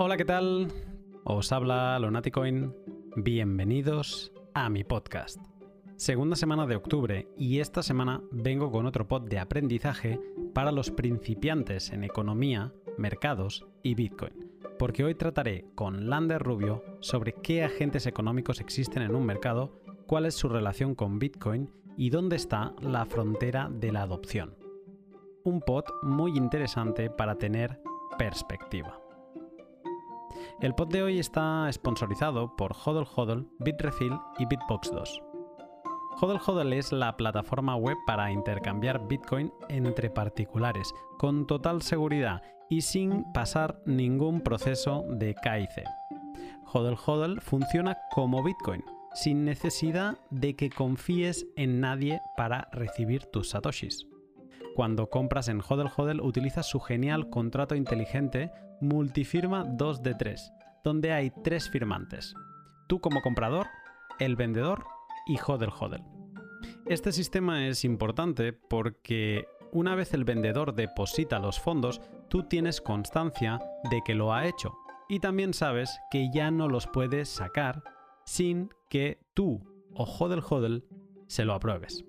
Hola, ¿qué tal? Os habla Lonaticoin. Bienvenidos a mi podcast. Segunda semana de octubre y esta semana vengo con otro pod de aprendizaje para los principiantes en economía, mercados y Bitcoin. Porque hoy trataré con Lander Rubio sobre qué agentes económicos existen en un mercado, cuál es su relación con Bitcoin y dónde está la frontera de la adopción. Un pod muy interesante para tener perspectiva. El pod de hoy está sponsorizado por Hodl Hodl, Bitrefill y Bitbox 2. Hodl Hodl es la plataforma web para intercambiar Bitcoin entre particulares, con total seguridad y sin pasar ningún proceso de KIC. Hodl Hodl funciona como Bitcoin, sin necesidad de que confíes en nadie para recibir tus satoshis. Cuando compras en Hodl Hodl utilizas su genial contrato inteligente multifirma 2 de 3, donde hay tres firmantes. Tú como comprador, el vendedor y Hodl Hodl. Este sistema es importante porque una vez el vendedor deposita los fondos, tú tienes constancia de que lo ha hecho y también sabes que ya no los puedes sacar sin que tú o Hodl Hodl se lo apruebes.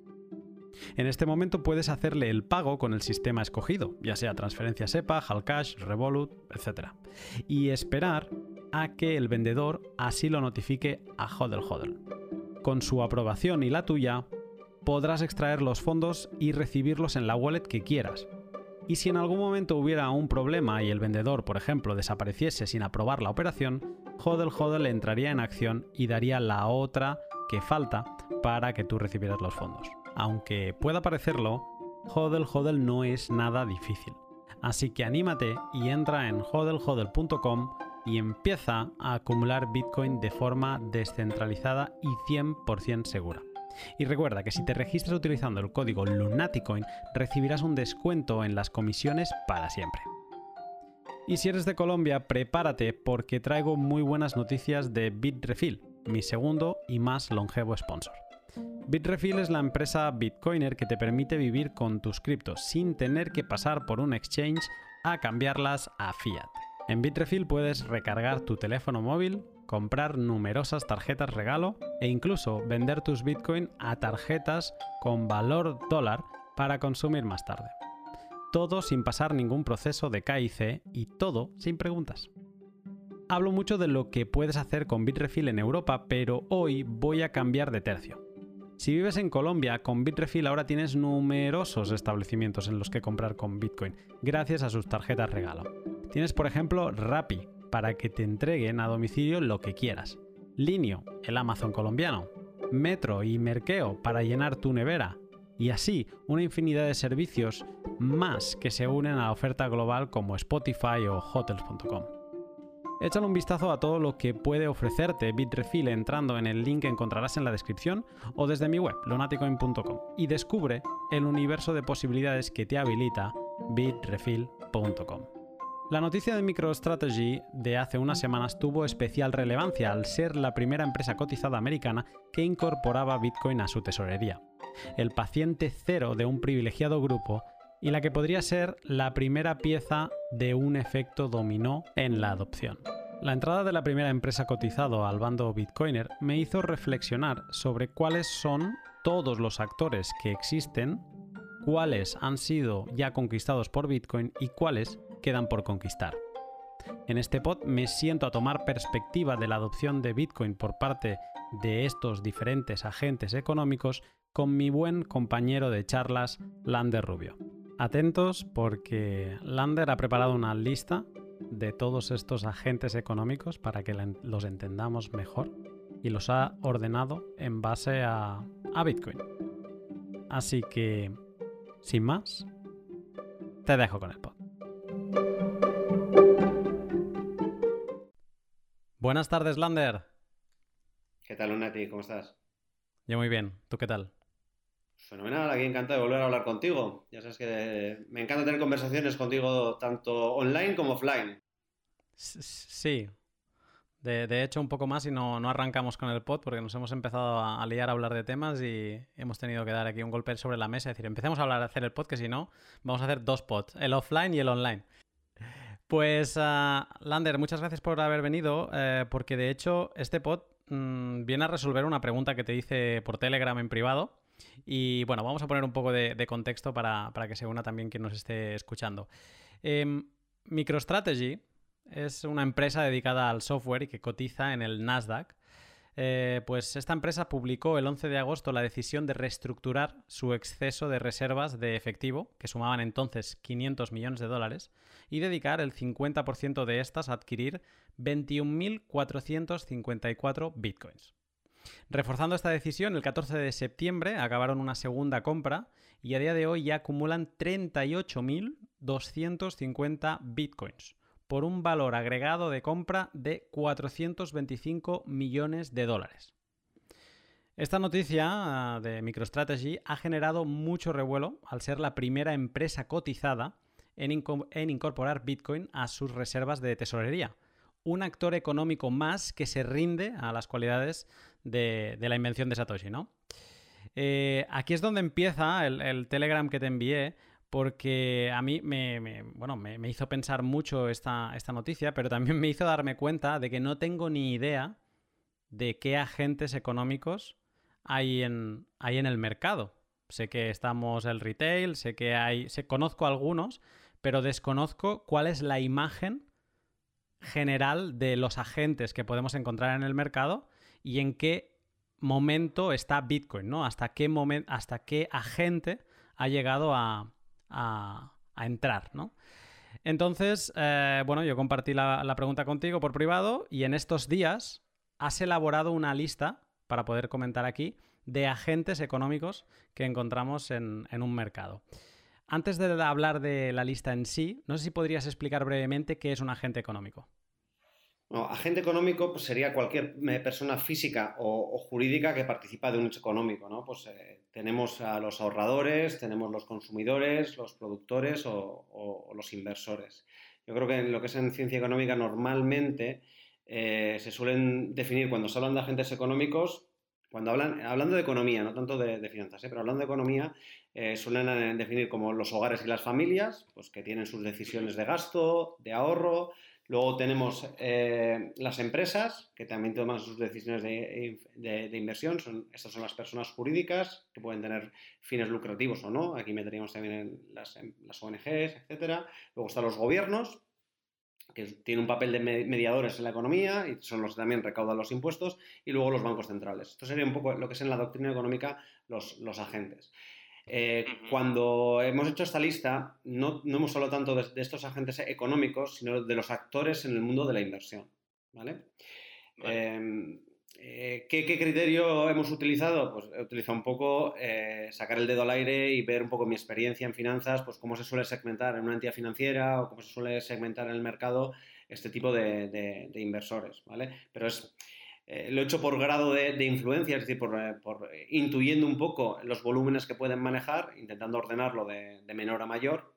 En este momento puedes hacerle el pago con el sistema escogido, ya sea transferencia SEPA, Halcash, Revolut, etc. Y esperar a que el vendedor así lo notifique a Hodl Hodl. Con su aprobación y la tuya, podrás extraer los fondos y recibirlos en la wallet que quieras. Y si en algún momento hubiera un problema y el vendedor, por ejemplo, desapareciese sin aprobar la operación, Hodl Hodl entraría en acción y daría la otra que falta para que tú recibieras los fondos aunque pueda parecerlo, hodl hodl no es nada difícil. Así que anímate y entra en hodlhodl.com y empieza a acumular Bitcoin de forma descentralizada y 100% segura. Y recuerda que si te registras utilizando el código Lunaticoin recibirás un descuento en las comisiones para siempre. Y si eres de Colombia, prepárate porque traigo muy buenas noticias de Bitrefill, mi segundo y más longevo sponsor. Bitrefill es la empresa Bitcoiner que te permite vivir con tus criptos sin tener que pasar por un exchange a cambiarlas a fiat. En Bitrefill puedes recargar tu teléfono móvil, comprar numerosas tarjetas regalo e incluso vender tus Bitcoin a tarjetas con valor dólar para consumir más tarde. Todo sin pasar ningún proceso de KIC y todo sin preguntas. Hablo mucho de lo que puedes hacer con Bitrefill en Europa, pero hoy voy a cambiar de tercio. Si vives en Colombia, con Bitrefill ahora tienes numerosos establecimientos en los que comprar con Bitcoin, gracias a sus tarjetas regalo. Tienes, por ejemplo, Rappi, para que te entreguen a domicilio lo que quieras. Linio, el Amazon colombiano. Metro y Merkeo, para llenar tu nevera. Y así, una infinidad de servicios más que se unen a la oferta global como Spotify o Hotels.com. Échale un vistazo a todo lo que puede ofrecerte Bitrefill entrando en el link que encontrarás en la descripción o desde mi web, lonaticoin.com, y descubre el universo de posibilidades que te habilita bitrefill.com. La noticia de MicroStrategy de hace unas semanas tuvo especial relevancia al ser la primera empresa cotizada americana que incorporaba Bitcoin a su tesorería. El paciente cero de un privilegiado grupo y la que podría ser la primera pieza de un efecto dominó en la adopción. La entrada de la primera empresa cotizado al bando Bitcoiner me hizo reflexionar sobre cuáles son todos los actores que existen, cuáles han sido ya conquistados por Bitcoin y cuáles quedan por conquistar. En este pod me siento a tomar perspectiva de la adopción de Bitcoin por parte de estos diferentes agentes económicos con mi buen compañero de charlas, Lander Rubio. Atentos porque Lander ha preparado una lista de todos estos agentes económicos para que los entendamos mejor y los ha ordenado en base a, a Bitcoin. Así que, sin más, te dejo con el pod. Buenas tardes, Lander. ¿Qué tal, Unati? ¿Cómo estás? Yo muy bien. ¿Tú qué tal? Fenomenal, aquí encantado de volver a hablar contigo. Ya sabes que me encanta tener conversaciones contigo tanto online como offline. Sí. De, hecho, un poco más y no, arrancamos con el pod porque nos hemos empezado a, liar a hablar de temas y hemos tenido que dar aquí un golpe sobre la mesa y decir, empecemos a hablar, a hacer el pod, que si no, vamos a hacer dos pods, el offline y el online. Pues, uh, Lander, muchas gracias por haber venido, eh, porque de hecho este pod mmm, viene a resolver una pregunta que te hice por Telegram en privado. Y bueno, vamos a poner un poco de, contexto para, para, que se una también quien nos esté escuchando. Eh, MicroStrategy es una empresa dedicada al software y que cotiza en el Nasdaq. Eh, pues esta empresa publicó el 11 de agosto la decisión de reestructurar su exceso de reservas de efectivo, que sumaban entonces 500 millones de dólares, y dedicar el 50% de estas a adquirir 21.454 bitcoins. Reforzando esta decisión, el 14 de septiembre acabaron una segunda compra y a día de hoy ya acumulan 38.250 bitcoins por un valor agregado de compra de 425 millones de dólares. Esta noticia ah, de MicroStrategy ha generado mucho revuelo al ser la primera empresa cotizada en, incorporar Bitcoin a sus reservas de tesorería. Un actor económico más que se rinde a las cualidades de, la invención de Satoshi, ¿no? Eh, aquí es donde empieza el, el, Telegram que te envié, porque a mí me, bueno, me, hizo pensar mucho esta, esta noticia, pero también me hizo darme cuenta de que no tengo ni idea de qué agentes económicos hay en, hay en el mercado. Sé que estamos el retail, sé que hay, sé, conozco algunos, pero desconozco cuál es la imagen general de los agentes que podemos encontrar en el mercado y en qué momento está Bitcoin, ¿no? Hasta qué hasta qué agente ha llegado a, a, a entrar, ¿no? Entonces, eh, bueno, yo compartí la, la, pregunta contigo por privado y en estos días has elaborado una lista para poder comentar aquí de agentes económicos que encontramos en, en un mercado. Antes de hablar de la lista en sí, no sé si podrías explicar brevemente qué es un agente económico. Agente económico pues, sería cualquier eh, persona física o, jurídica que participa de un hecho económico, ¿no? Pues eh, tenemos a los ahorradores, tenemos los consumidores, los productores o, los inversores. Yo creo que en lo que es en ciencia económica normalmente eh, se suelen definir cuando se hablan de agentes económicos, cuando hablan, hablando de economía, no tanto de, finanzas, pero hablando de economía, eh, suelen definir como los hogares y las familias, pues que tienen sus decisiones de gasto, de ahorro, Luego tenemos eh, las empresas, que también toman sus decisiones de, inversión. Son, estas son las personas jurídicas, que pueden tener fines lucrativos o no. Aquí meteríamos también las, las ONGs, etc. Luego están los gobiernos, que tienen un papel de mediadores en la economía y son los que también recaudan los impuestos. Y luego los bancos centrales. Esto sería un poco lo que es en la doctrina económica los agentes. Eh, cuando hemos hecho esta lista, no, no hemos hablado tanto de, de, estos agentes económicos, sino de los actores en el mundo de la inversión. ¿vale? vale. Eh, ¿qué, ¿qué, criterio hemos utilizado? Pues he utilizado un poco eh, sacar el dedo al aire y ver un poco mi experiencia en finanzas, pues cómo se suele segmentar en una entidad financiera o cómo se suele segmentar en el mercado este tipo de, de, de inversores. ¿vale? Pero es eh, lo he hecho por grado de, influencia, es decir, por, eh, por, intuyendo un poco los volúmenes que pueden manejar, intentando ordenarlo de, de, menor a mayor,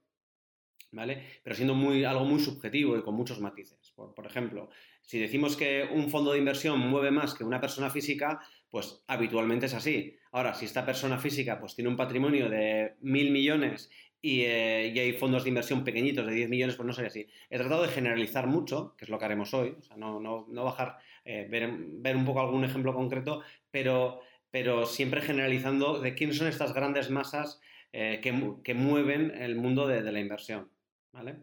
¿vale? Pero siendo muy, algo muy subjetivo y con muchos matices. Por, por ejemplo, si decimos que un fondo de inversión mueve más que una persona física, pues habitualmente es así. Ahora, si esta persona física pues tiene un patrimonio de mil millones y, eh, y, hay fondos de inversión pequeñitos de 10 millones, pues no sería así. He tratado de generalizar mucho, que es lo que haremos hoy, no, no, no bajar, eh, ver, ver, un poco algún ejemplo concreto, pero, pero siempre generalizando de quiénes son estas grandes masas eh, que, que, mueven el mundo de, la inversión. ¿vale?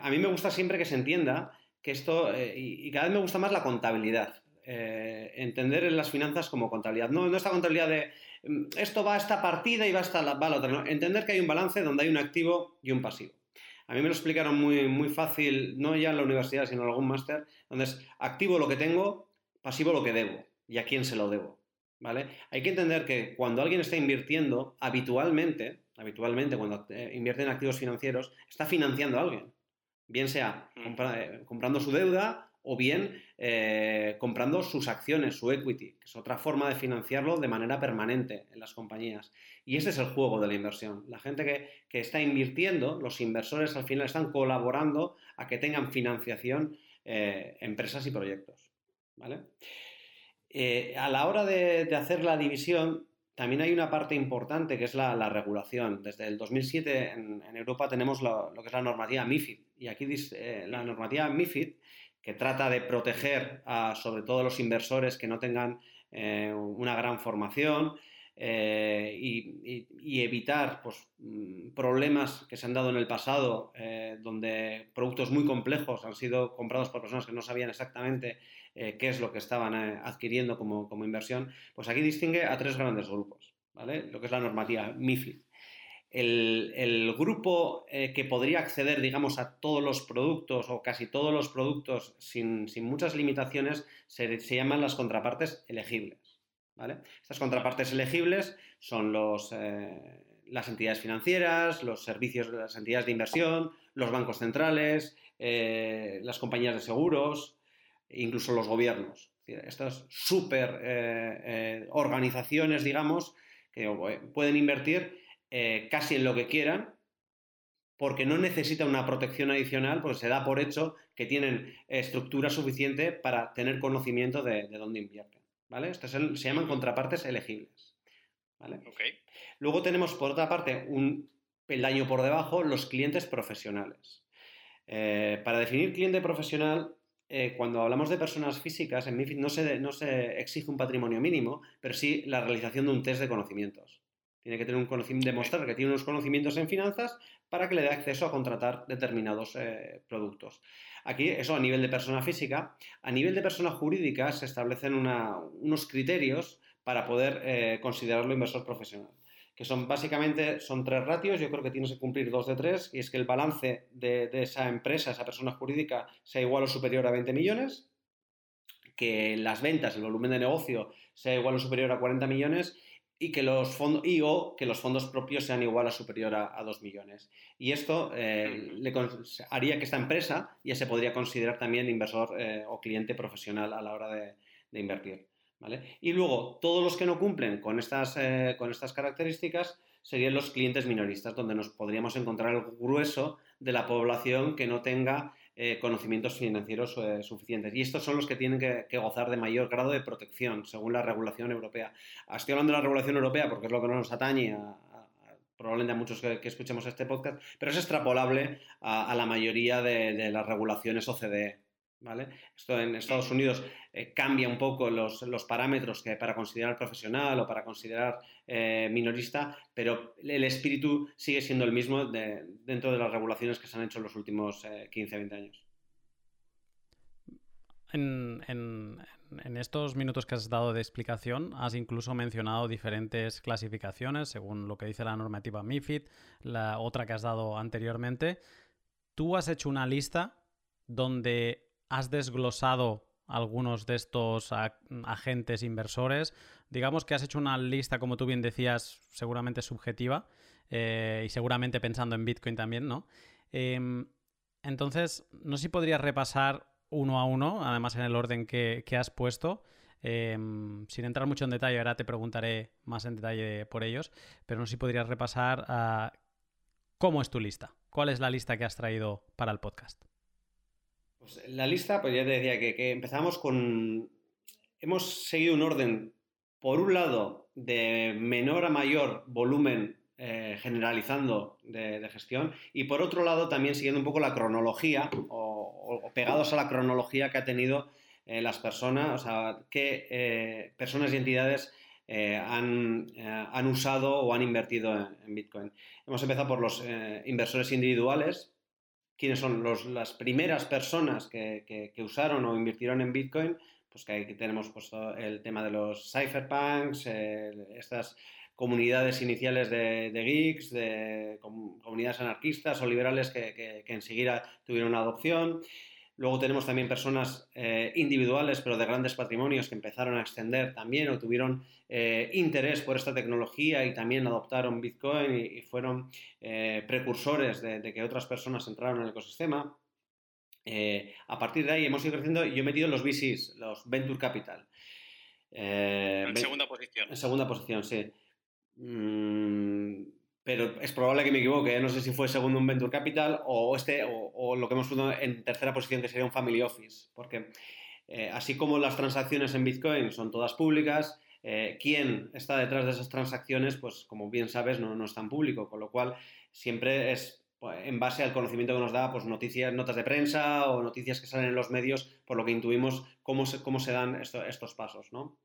A mí me gusta siempre que se entienda que esto, y, cada vez me gusta más la contabilidad. entender en las finanzas como contabilidad. No, esta contabilidad de esto va a esta partida y va a esta va a la otra. ¿no? Entender que hay un balance donde hay un activo y un pasivo. A mí me lo explicaron muy, muy fácil, no ya en la universidad, sino en algún máster, donde es activo lo que tengo, pasivo lo que debo y a quién se lo debo. ¿Vale? Hay que entender que cuando alguien está invirtiendo, habitualmente, habitualmente cuando eh, invierte en activos financieros, está financiando a alguien. Bien sea mm. compra, eh, comprando su deuda o bien eh, comprando sus acciones, su equity, que es otra forma de financiarlo de manera permanente en las compañías. Y ese es el juego de la inversión. La gente que, que está invirtiendo, los inversores al final están colaborando a que tengan financiación eh, empresas y proyectos. ¿vale? Eh, a la hora de, de, hacer la división, también hay una parte importante que es la, regulación. Desde el 2007 en, Europa tenemos lo, que es la normativa MIFID. Y aquí dice, la normativa MIFID, que trata de proteger a, sobre todo a los inversores que no tengan una gran formación, eh, y, evitar pues, mm, problemas que se han dado en el pasado, eh, donde productos muy complejos han sido comprados por personas que no sabían exactamente eh, qué es lo que estaban adquiriendo como, inversión, pues aquí distingue a tres grandes grupos, ¿vale? Lo que es la normativa MIFID. El, grupo que podría acceder, digamos, a todos los productos o casi todos los productos sin, muchas limitaciones se llaman las contrapartes elegibles. Estas contrapartes elegibles son los, eh, las entidades financieras, los servicios de las entidades de inversión, los bancos centrales, eh, las compañías de seguros, incluso los gobiernos. Estas super eh, organizaciones, digamos, que pueden invertir casi en lo que quieran porque no necesitan una protección adicional, porque se da por hecho que tienen estructura suficiente para tener conocimiento de dónde invierten. ¿vale? Estas se llaman contrapartes elegibles. Luego tenemos, por otra parte, un peldaño por debajo, los clientes profesionales. Eh, para definir cliente profesional, eh, cuando hablamos de personas físicas, en MIFID no se, no se exige un patrimonio mínimo, pero sí la realización de un test de conocimientos. Tiene que tener un demostrar que tiene unos conocimientos en finanzas para que le dé acceso a contratar determinados eh, productos. Aquí, eso a nivel de persona física. A nivel de persona jurídica se establecen unos criterios para poder eh, considerarlo inversor profesional que son básicamente son tres ratios, yo creo que tienes que cumplir dos de tres, y es que el balance de, de, esa empresa, esa persona jurídica, sea igual o superior a 20 millones, que las ventas, el volumen de negocio, sea igual o superior a 40 millones, y que los fondos y o que los fondos propios sean igual o superior a, 2 millones. Y esto eh, le haría que esta empresa ya se podría considerar también inversor eh, o cliente profesional a la hora de, invertir. ¿vale? Y luego, todos los que no cumplen con estas, eh, con estas características serían los clientes minoristas, donde nos podríamos encontrar el grueso de la población que no tenga eh, conocimientos financieros eh, suficientes. Y estos son los que tienen que, gozar de mayor grado de protección, según la regulación europea. Estoy hablando de la regulación europea porque es lo que no nos atañe probablemente a muchos que, escuchemos este podcast, pero es extrapolable a, la mayoría de, las regulaciones OCDE. ¿Vale? Esto en Estados Unidos eh, cambia un poco los, los, parámetros para considerar profesional o para considerar minorista, pero el espíritu sigue siendo el mismo dentro de las regulaciones que se han hecho en los últimos 15-20 años. En, estos minutos que has dado de explicación, has incluso mencionado diferentes clasificaciones según lo que dice la normativa MIFID, la otra que has dado anteriormente. Tú has hecho una lista donde has desglosado algunos de estos agentes inversores. Digamos que has hecho una lista, como tú bien decías, seguramente subjetiva eh, y seguramente pensando en Bitcoin también, ¿no? Em, entonces, no sé si podrías repasar uno a uno, además en el orden que, has puesto. Em, sin entrar mucho en detalle, ahora te preguntaré más en detalle por ellos, pero no sé si podrías repasar ah, cómo es tu lista, cuál es la lista que has traído para el podcast. Pues la lista, pues ya te decía que, empezamos con... Hemos seguido un orden, por un lado, de menor a mayor volumen eh, generalizando de, gestión y por otro lado también siguiendo un poco la cronología o, pegados a la cronología que ha tenido eh, las personas, o sea, qué eh, personas y entidades han, han, usado o han invertido en, Bitcoin. Hemos empezado por los inversores individuales, quiénes son las primeras personas que, usaron o invirtieron en Bitcoin, pues que aquí tenemos pues, el tema de los cypherpunks, estas comunidades iniciales de, geeks, de comunidades anarquistas o liberales que, enseguida tuvieron adopción. Luego tenemos también personas eh, individuales, pero de grandes patrimonios, que empezaron a extender también o tuvieron eh, interés por esta tecnología y también adoptaron Bitcoin y, fueron eh, precursores de, que otras personas entraron en el ecosistema. a partir de ahí hemos ido creciendo y yo he metido los VCs, los Venture Capital. en segunda posición. En segunda posición, sí. Mm, pero es probable que me equivoque. ¿eh? No sé si fue segundo un Venture Capital o, este, o, lo que hemos puesto en tercera posición, que sería un Family Office. Porque eh, así como las transacciones en Bitcoin son todas públicas, eh, quién está detrás de esas transacciones, pues como bien sabes, no, es tan público, con lo cual siempre es pues, en base al conocimiento que nos da, pues noticias, notas de prensa o noticias que salen en los medios, por lo que intuimos cómo se, cómo se dan estos pasos, ¿no?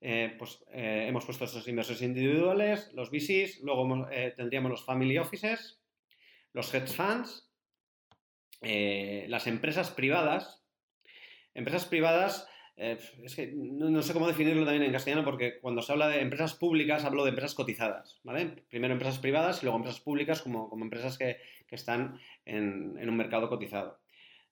Eh, pues eh, hemos puesto estos inversores individuales, los VCs, luego eh, tendríamos los family offices, los hedge funds, las empresas privadas. Empresas privadas, es que no, sé cómo definirlo también en castellano porque cuando se habla de empresas públicas hablo de empresas cotizadas, ¿vale? Primero empresas privadas y luego empresas públicas como, como empresas que, que están en, en un mercado cotizado.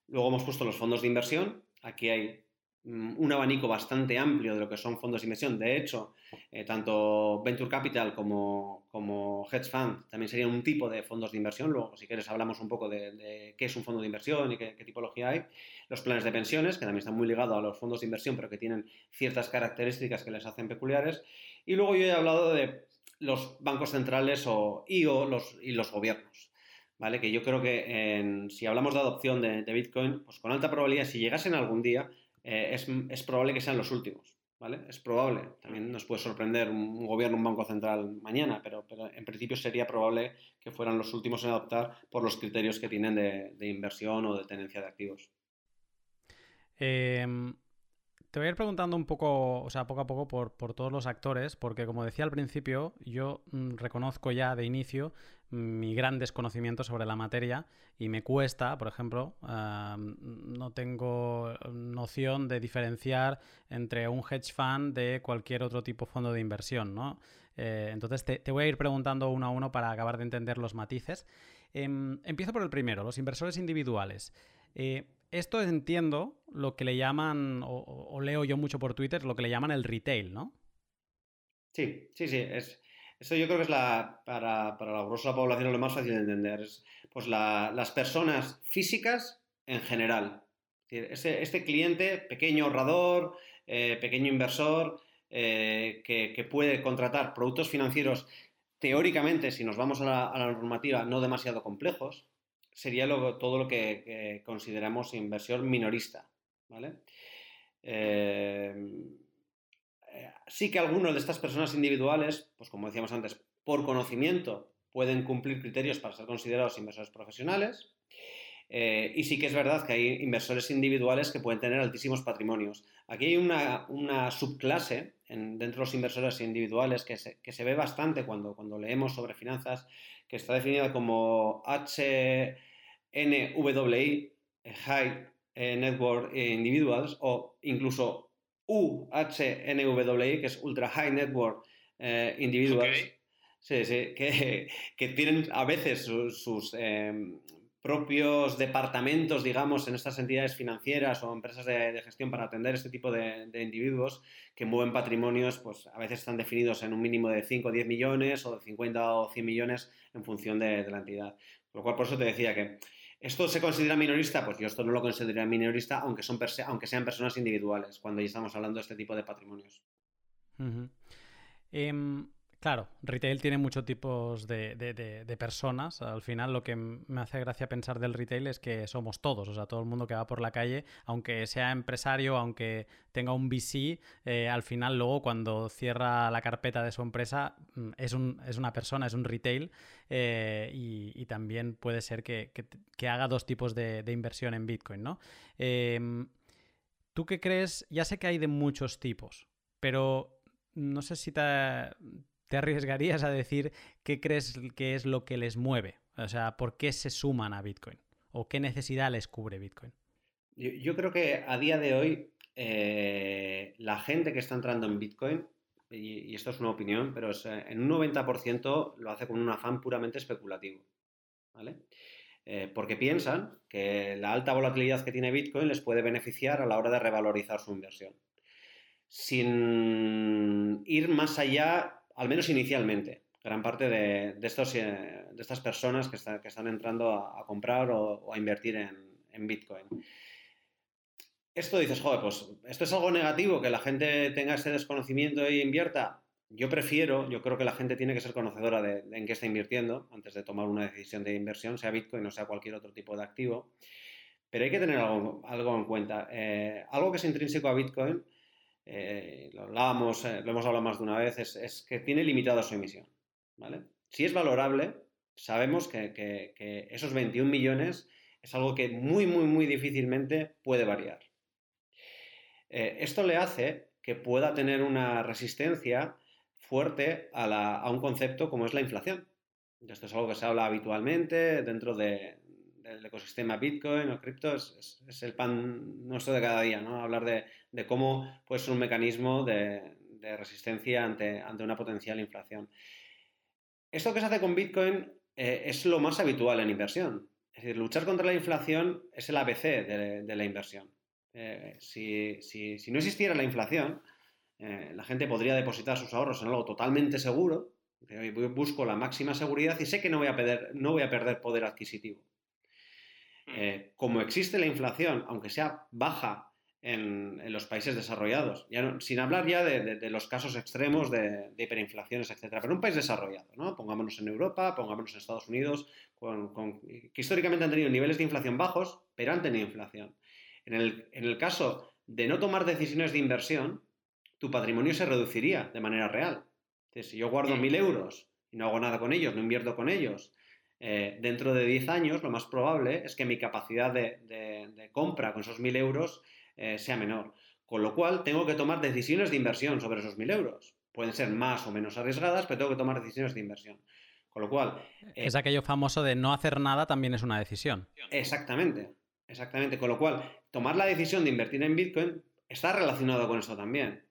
Luego hemos puesto los fondos de inversión. Aquí hay un abanico bastante amplio de lo que son fondos de inversión. De hecho, eh, tanto Venture Capital como, como, Hedge Fund también serían un tipo de fondos de inversión. Luego, si quieres, hablamos un poco de, qué es un fondo de inversión y qué, tipología hay. Los planes de pensiones, que también están muy ligados a los fondos de inversión, pero que tienen ciertas características que les hacen peculiares. Y luego yo he hablado de los bancos centrales o, y, los, y los gobiernos. ¿Vale? Que yo creo que si hablamos de adopción de, de Bitcoin, pues con alta probabilidad, si llegasen algún día, eh, es, probable que sean los últimos, ¿vale? Es probable. También nos puede sorprender un, gobierno, un banco central mañana, pero, en principio sería probable que fueran los últimos en adoptar por los criterios que tienen de, inversión o de tenencia de activos. Em, te voy a ir preguntando un poco, o sea, poco a poco por, por todos los actores, porque como decía al principio, yo mm, reconozco ya de inicio mi gran desconocimiento sobre la materia y me cuesta, por ejemplo, no tengo noción de diferenciar entre un hedge fund de cualquier otro tipo de fondo de inversión, ¿no? Eh, entonces te, voy a ir preguntando uno a uno para acabar de entender los matices. Em, empiezo por el primero, los inversores individuales. Eh, esto entiendo lo que le llaman, o, o, leo yo mucho por Twitter, lo que le llaman el retail, ¿no? Sí, sí, sí. Es, eso yo creo que es la, para, para la grosa población lo más fácil de entender. Es, pues las personas físicas en general. este cliente, pequeño ahorrador, eh, pequeño inversor, eh, que, puede contratar productos financieros teóricamente, si nos vamos a la, normativa, no demasiado complejos, sería todo lo que, consideramos inversión minorista. ¿vale? Eh, sí que algunos de estas personas individuales, pues como decíamos antes, por conocimiento pueden cumplir criterios para ser considerados inversores profesionales. Eh, y sí que es verdad que hay inversores individuales que pueden tener altísimos patrimonios. Aquí hay una, subclase dentro de los inversores individuales que se, ve bastante cuando, cuando leemos sobre finanzas, que está definida como HNWI, High Network Individuals, o incluso UHNWI, que es Ultra High Network eh, Individuals, sí, sí, que, que, tienen a veces sus, em, propios departamentos, digamos, en estas entidades financieras o empresas de, gestión para atender este tipo de, individuos que mueven patrimonios, pues a veces están definidos en un mínimo de 5 o 10 millones o de 50 o 100 millones en función de, de la entidad. Por lo cual, por eso te decía que ¿Esto se considera minorista? Pues yo esto no lo consideraría minorista, aunque, son aunque sean personas individuales, cuando ya estamos hablando de este tipo de patrimonios. Claro, retail tiene muchos tipos de, personas. Al final lo que me hace gracia pensar del retail es que somos todos, o sea, todo el mundo que va por la calle, aunque sea empresario, aunque tenga un VC, eh, al final luego cuando cierra la carpeta de su empresa es, un, es una persona, es un retail eh, y, también puede ser que, haga dos tipos de, inversión en Bitcoin, ¿no? Em, ¿Tú qué crees? Ya sé que hay de muchos tipos, pero no sé si te ¿Te arriesgarías a decir qué crees que es lo que les mueve? O sea, ¿por qué se suman a Bitcoin? ¿O qué necesidad les cubre Bitcoin? Yo, creo que a día de hoy eh, la gente que está entrando en Bitcoin, y, esto es una opinión, pero eh, en un 90% lo hace con un afán puramente especulativo. ¿Vale? Eh, porque piensan que la alta volatilidad que tiene Bitcoin les puede beneficiar a la hora de revalorizar su inversión. Sin ir más allá al menos inicialmente, gran parte de, eh, estas personas que, están entrando a, comprar o, a invertir en, Bitcoin. Esto dices, joder, pues esto es algo negativo, que la gente tenga ese desconocimiento e invierta. Yo prefiero, yo creo que la gente tiene que ser conocedora de, en qué está invirtiendo antes de tomar una decisión de inversión, sea Bitcoin o sea cualquier otro tipo de activo. Pero hay que tener algo, algo en cuenta. Eh, algo que es intrínseco a Bitcoin eh, lo hablábamos, eh, lo hemos hablado más de una vez, es, que tiene limitada su emisión. ¿vale? Si es valorable, sabemos que, esos 21 millones es algo que muy, muy, muy difícilmente puede variar. Eh, esto le hace que pueda tener una resistencia fuerte a, un concepto como es la inflación. Esto es algo que se habla habitualmente dentro del ecosistema Bitcoin o cripto, es, el pan nuestro de cada día, ¿no? Hablar de, cómo puede ser un mecanismo de, resistencia ante, ante, una potencial inflación. Esto que se hace con Bitcoin eh, es lo más habitual en inversión. Es decir, luchar contra la inflación es el ABC de, la inversión. Eh, si, no existiera la inflación, eh, la gente podría depositar sus ahorros en algo totalmente seguro. Busco la máxima seguridad y sé que no voy a perder, no voy a perder poder adquisitivo. Mm. como existe la inflación, aunque sea baja en, los países desarrollados. Ya sin hablar ya de, los casos extremos de, hiperinflaciones, etcétera. Pero un país desarrollado, ¿no? Pongámonos en Europa, pongámonos en Estados Unidos, que históricamente han tenido niveles de inflación bajos, pero han tenido inflación. En el, caso de no tomar decisiones de inversión, tu patrimonio se reduciría de manera real. si yo guardo mil euros y no hago nada con ellos, no invierto con ellos, eh, dentro de 10 años lo más probable es que mi capacidad de, de compra con esos mil euros eh, sea menor. Con lo cual, tengo que tomar decisiones de inversión sobre esos 1.000 euros. Pueden ser más o menos arriesgadas, pero tengo que tomar decisiones de inversión. Con lo cual... Es eh, aquello famoso de no hacer nada también es una decisión. Exactamente, exactamente. Con lo cual, tomar la decisión de invertir en Bitcoin está relacionado con eso también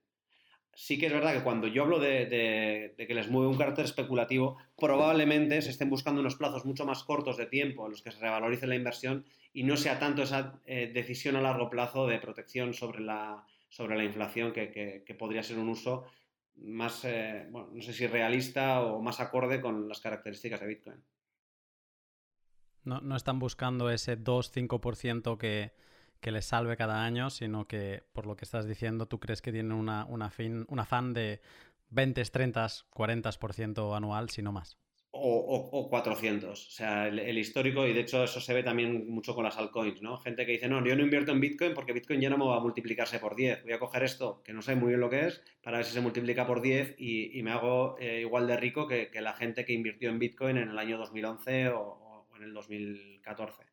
sí que es verdad que cuando yo hablo de, que les mueve un carácter especulativo, probablemente se estén buscando unos plazos mucho más cortos de tiempo en los que se revalorice la inversión y no sea tanto esa eh, decisión a largo plazo de protección sobre la, sobre la inflación que, podría ser un uso más, eh, bueno, no sé si realista o más acorde con las características de Bitcoin. No, no están buscando ese 2-5% que, que les salve cada año, sino que, por lo que estás diciendo, tú crees que tienen una, una fin, un afán de 20, 30, 40% anual, si no más. O, o, 400. O sea, el, histórico, y de hecho eso se ve también mucho con las altcoins, ¿no? Gente que dice, no, yo no invierto en Bitcoin porque Bitcoin ya no me va a multiplicarse por 10. Voy a coger esto, que no sé muy bien lo que es, para ver si se multiplica por 10 y, me hago eh, igual de rico que, la gente que invirtió en Bitcoin en el año 2011 o, o en el 2014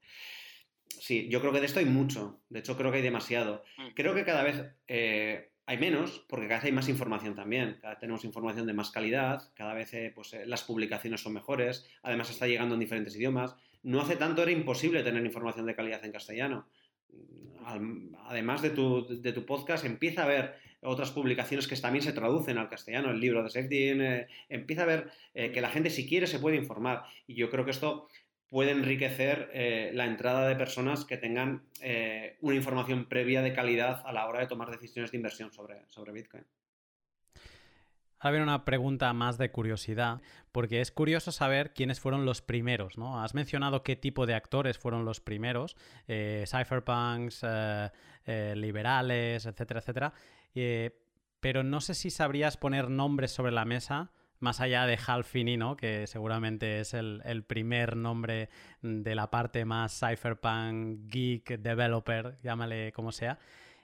sí, yo creo que de esto hay mucho. De hecho, creo que hay demasiado. Mm. Creo que cada vez eh, hay menos, porque cada vez hay más información también. Cada vez tenemos información de más calidad, cada vez eh, pues, eh, las publicaciones son mejores, además está llegando en diferentes idiomas. No hace tanto era imposible tener información de calidad en castellano. Además de tu, de tu podcast, empieza a haber otras publicaciones que también se traducen al castellano, el libro de Safety, empieza a ver que la gente si quiere se puede informar. Y yo creo que esto puede enriquecer eh, la entrada de personas que tengan eh, una información previa de calidad a la hora de tomar decisiones de inversión sobre, sobre Bitcoin. Ahora viene una pregunta más de curiosidad, porque es curioso saber quiénes fueron los primeros, ¿no? Has mencionado qué tipo de actores fueron los primeros, eh, cypherpunks, liberales, etcétera, etcétera, pero no sé si sabrías poner nombres sobre la mesa más allá de Hal Finney, que seguramente es el, primer nombre de la parte más cypherpunk, geek, developer, llámale como sea.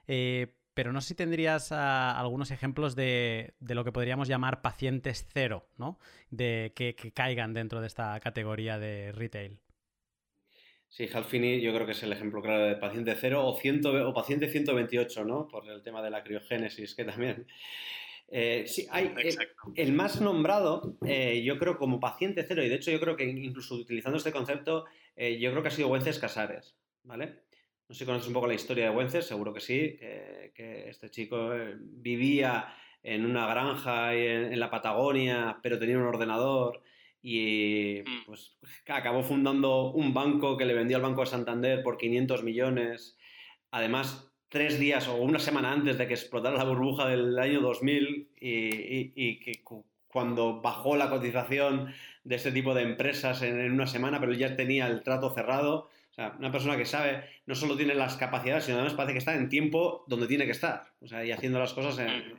Eh, pero no sé si tendrías ah, algunos ejemplos de, lo que podríamos llamar pacientes cero, ¿no? De que, caigan dentro de esta categoría de retail. Sí, Hal Finney yo creo que es el ejemplo claro de paciente cero o, o paciente 128, ¿no? Por el tema de la criogénesis, que también eh, sí, hay el, más nombrado, eh, yo creo, como paciente cero, y de hecho yo creo que incluso utilizando este concepto, eh, yo creo que ha sido Wences Casares, ¿vale? No sé si conoces un poco la historia de Wences, seguro que sí, que este chico vivía en una granja en, la Patagonia, pero tenía un ordenador y mm. pues acabó fundando un banco que le vendió al Banco de Santander por 500 millones. Además, tres días o una semana antes de que explotara la burbuja del año 2000 y, que cuando bajó la cotización de este tipo de empresas en, una semana, pero ya tenía el trato cerrado. O sea, una persona que sabe, no solo tiene las capacidades, sino además parece que está en tiempo donde tiene que estar, o sea, y haciendo las cosas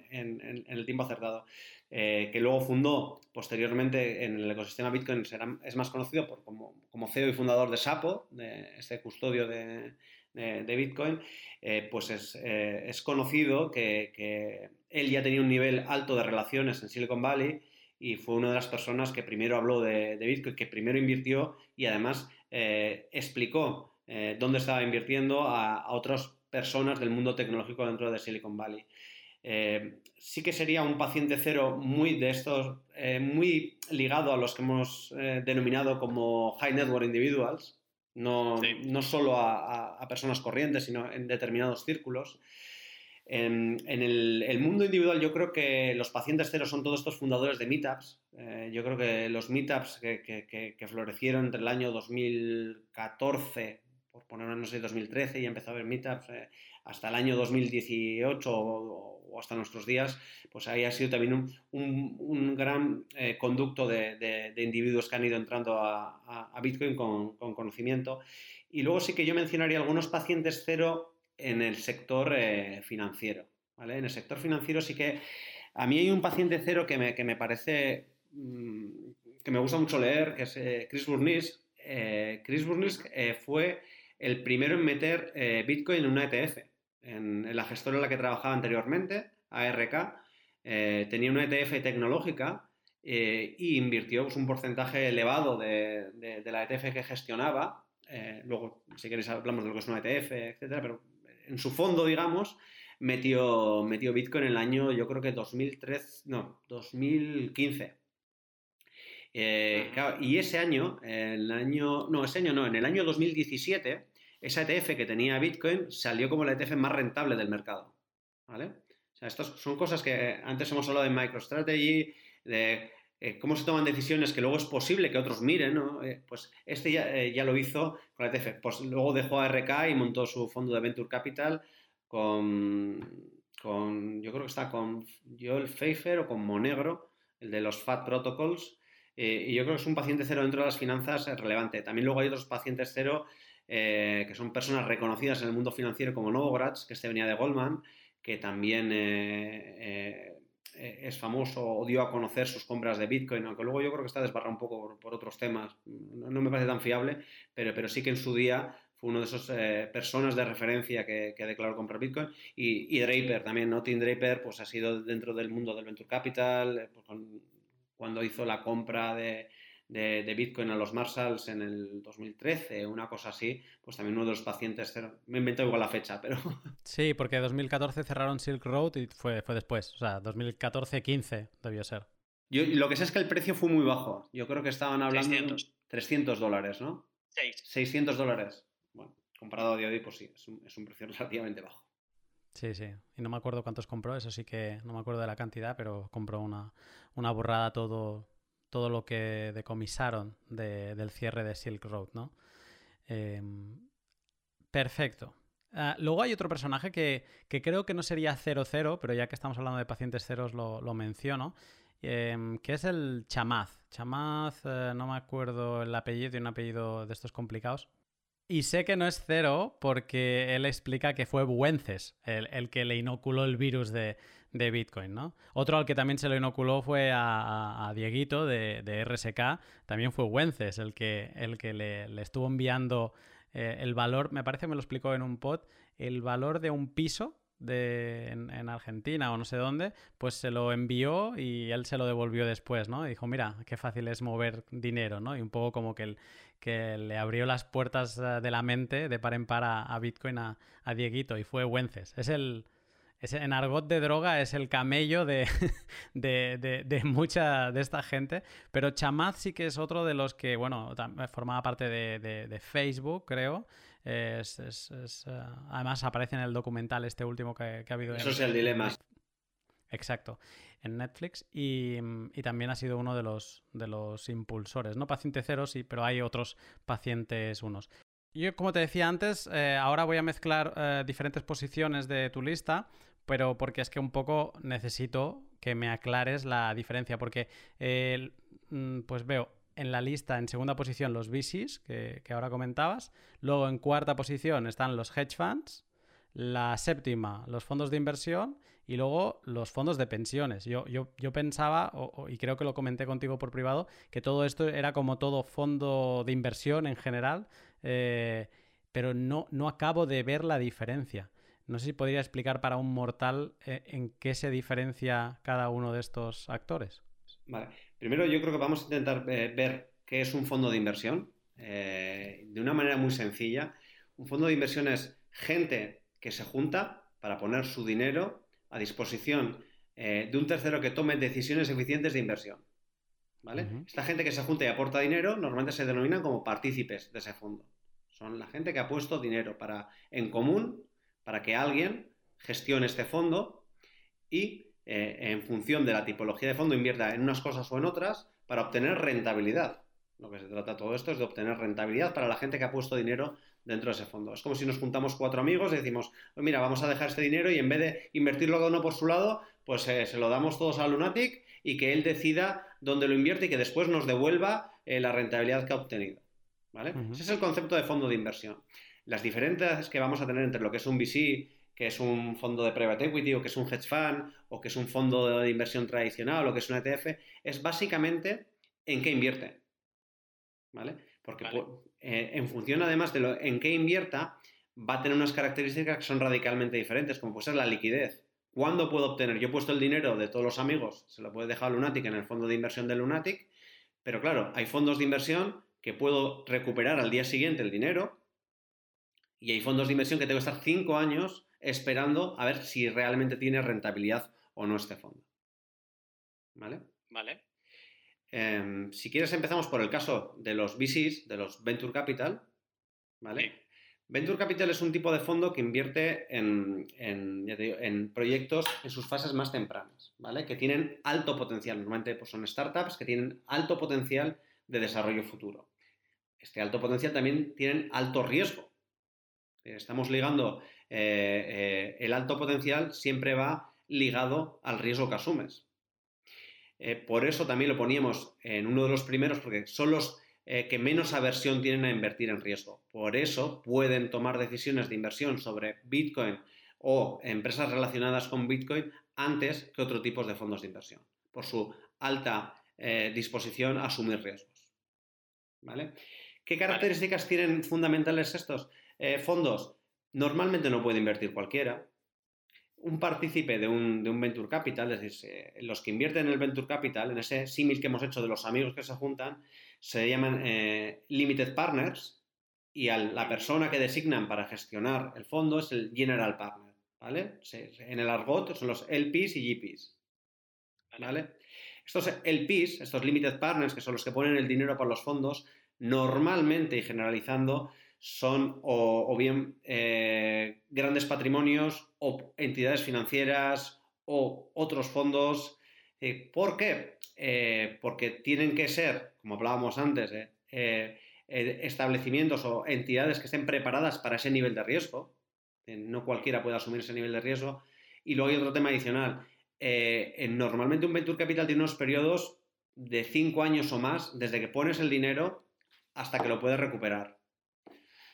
en, el tiempo acertado. Eh, que luego fundó posteriormente en el ecosistema Bitcoin, será, es más conocido por, como, como CEO y fundador de Sapo, de este custodio de, de Bitcoin, pues es, conocido que, él ya tenía un nivel alto de relaciones en Silicon Valley y fue una de las personas que primero habló de, Bitcoin, que primero invirtió y además explicó dónde estaba invirtiendo a, a otras personas del mundo tecnológico dentro de Silicon Valley. Eh, sí que sería un paciente cero muy de estos, eh, muy ligado a los que hemos eh, denominado como high network individuals, no, no solo a, personas corrientes, sino en determinados círculos. En, el, mundo individual yo creo que los pacientes cero son todos estos fundadores de meetups. yo creo que los meetups que, que, florecieron entre el año 2014, por poner no sé, 2013, y empezó a haber meetups hasta el año 2018 o, hasta nuestros días, pues ahí ha sido también un, gran eh, conducto de, individuos que han ido entrando a, Bitcoin con, conocimiento. Y luego sí que yo mencionaría algunos pacientes cero en el sector eh, financiero. ¿vale? En el sector financiero sí que a mí hay un paciente cero que me, que me parece, mm, que me gusta mucho leer, que es eh, Chris Burniss. Chris Burniss fue el primero en meter Bitcoin en una ETF en, la gestora en la que trabajaba anteriormente, ARK, eh, tenía una ETF tecnológica e invirtió pues, un porcentaje elevado de, la ETF que gestionaba. Eh, luego, si queréis, hablamos de lo que es una ETF, etcétera, pero en su fondo, digamos, metió, metió Bitcoin en el año, yo creo que 2003, no, 2015. y ese año, el año, no, ese año no, en el año 2017, esa ETF que tenía Bitcoin salió como la ETF más rentable del mercado. ¿Vale? O sea, estas son cosas que antes hemos hablado de MicroStrategy, de eh, cómo se toman decisiones que luego es posible que otros miren, ¿no? Eh, pues este eh, ya, lo hizo con la ETF. Pues luego dejó a RK y montó su fondo de Venture Capital con, con yo creo que está con Joel Pfeiffer o con Monegro, el de los FAT Protocols. y yo creo que es un paciente cero dentro de las finanzas relevante. También luego hay otros pacientes cero eh, que son personas reconocidas en el mundo financiero como Novogratz, que este venía de Goldman, que también eh, eh, es famoso o dio a conocer sus compras de Bitcoin, aunque luego yo creo que está desbarrado un poco por, otros temas, no, me parece tan fiable, pero, pero sí que en su día fue uno de esos personas de referencia que, que declaró comprar Bitcoin. Y, Draper también, ¿no? Tim Draper pues, ha sido dentro del mundo del Venture Capital, pues, cuando hizo la compra de, de, Bitcoin a los Marshalls en el 2013, una cosa así, pues también uno de los pacientes, me invento igual la fecha, pero... Sí, porque 2014 cerraron Silk Road y fue, fue después, o sea, 2014-15 debió ser. Yo, lo que sé es que el precio fue muy bajo, yo creo que estaban hablando 300, de 300 dólares, ¿no? 600 dólares. Bueno, comparado a día de hoy, pues sí, es un, es un precio relativamente bajo. Sí, sí. Y no me acuerdo cuántos compró, eso sí que no me acuerdo de la cantidad, pero compró una, una borrada todo, todo lo que decomisaron del cierre de Silk Road, ¿no? Em, perfecto. Ah, luego hay otro personaje que, creo que no sería 00, pero ya que estamos hablando de pacientes ceros lo, menciono, em, que es el Chamaz. Chamaz, eh, no me acuerdo el apellido, tiene un apellido de estos complicados. Y sé que no es cero porque él explica que fue Buences el que le inoculó el virus de, de Bitcoin, ¿no? Otro al que también se lo inoculó fue a, Dieguito de, RSK, también fue Wences el que, el que le, estuvo enviando eh, el valor, me parece que me lo explicó en un pod, el valor de un piso de, en, Argentina o no sé dónde, pues se lo envió y él se lo devolvió después, ¿no? dijo, mira, qué fácil es mover dinero, ¿no? Y un poco como que, el, que le abrió las puertas eh, de la mente de par en par a, Bitcoin a, a, Dieguito y fue Wences. Es el, en argot de droga es el camello de, de, mucha de esta gente. Pero Chamaz sí que es otro de los que, bueno, formaba parte de, Facebook, creo. Es, eh, además aparece en el documental este último que, ha habido. Eso es el dilema. Exacto, en Netflix. Y, también ha sido uno de los, de los impulsores. No paciente cero, sí, pero hay otros pacientes unos. Yo, como te decía antes, eh, ahora voy a mezclar eh, diferentes posiciones de tu lista pero porque es que un poco necesito que me aclares la diferencia, porque mm, pues veo en la lista en segunda posición los VCs, que, ahora comentabas, luego en cuarta posición están los hedge funds, la séptima los fondos de inversión y luego los fondos de pensiones. Yo, yo, yo pensaba, y creo que lo comenté contigo por privado, que todo esto era como todo fondo de inversión en general. Eh, pero no, no acabo de ver la diferencia. No sé si podría explicar para un mortal eh, en qué se diferencia cada uno de estos actores. Vale. Primero yo creo que vamos a intentar eh, ver qué es un fondo de inversión eh, de una manera muy sencilla. Un fondo de inversión es gente que se junta para poner su dinero a disposición de un tercero que tome decisiones eficientes de inversión. ¿Vale? Esta gente que se junta y aporta dinero normalmente se denominan como partícipes de ese fondo. Son la gente que ha puesto dinero para, en común para que alguien gestione este fondo y eh, en función de la tipología de fondo invierta en unas cosas o en otras para obtener rentabilidad. Lo que se trata todo esto es de obtener rentabilidad para la gente que ha puesto dinero dentro de ese fondo. Es como si nos juntamos cuatro amigos y decimos, mira, vamos a dejar este dinero y en vez de invertirlo cada uno por su lado, pues eh, se lo damos todos a Lunatic y que él decida dónde lo invierte y que después nos devuelva eh, la rentabilidad que ha obtenido. ¿vale? Ese es el concepto de fondo de inversión las diferencias que vamos a tener entre lo que es un VC, que es un fondo de private equity, o que es un hedge fund, o que es un fondo de inversión tradicional, o que es un ETF, es básicamente en qué invierte. ¿Vale? Porque eh, en función además de lo, en qué invierta, va a tener unas características que son radicalmente diferentes, como puede ser la liquidez. ¿Cuándo puedo obtener? Yo he puesto el dinero de todos los amigos, se lo puede dejar a Lunatic en el fondo de inversión de Lunatic, pero claro, hay fondos de inversión que puedo recuperar al día siguiente el dinero y hay fondos de inversión que tengo que estar cinco años esperando a ver si realmente tiene rentabilidad o no este fondo. ¿Vale? Vale. Em, si quieres empezamos por el caso de los VCs, de los Venture Capital. ¿Vale? Venture Capital es un tipo de fondo que invierte en, en, proyectos en sus fases más tempranas, ¿vale? Que tienen alto potencial. Normalmente pues, son startups que tienen alto potencial de desarrollo futuro. Este alto potencial también tienen alto riesgo, estamos ligando eh, eh, el alto potencial, siempre va ligado al riesgo que asumes. Eh, por eso también lo poníamos en uno de los primeros, porque son los que menos aversión tienen a invertir en riesgo. Por eso pueden tomar decisiones de inversión sobre Bitcoin o empresas relacionadas con Bitcoin antes que otros tipos de fondos de inversión, por su alta disposición a asumir riesgos. ¿Vale? ¿Qué características tienen fundamentales estos? Fondos, normalmente no puede invertir cualquiera. Un partícipe de un, venture capital, es decir, los que invierten en el venture capital, en ese símil que hemos hecho de los amigos que se juntan, se llaman eh, limited partners y a la persona que designan para gestionar el fondo es el general partner. ¿vale? En el argot son los LPs y GPs. ¿vale? Estos LPs, estos limited partners, que son los que ponen el dinero para los fondos, normalmente y generalizando son o, bien eh, grandes patrimonios o entidades financieras o otros fondos. Eh, ¿Por qué? Eh, porque tienen que ser, como hablábamos antes, establecimientos o entidades que estén preparadas para ese nivel de riesgo. no cualquiera puede asumir ese nivel de riesgo. Y luego hay otro tema adicional. normalmente un venture capital tiene unos periodos de cinco años o más desde que pones el dinero hasta que lo puedes recuperar.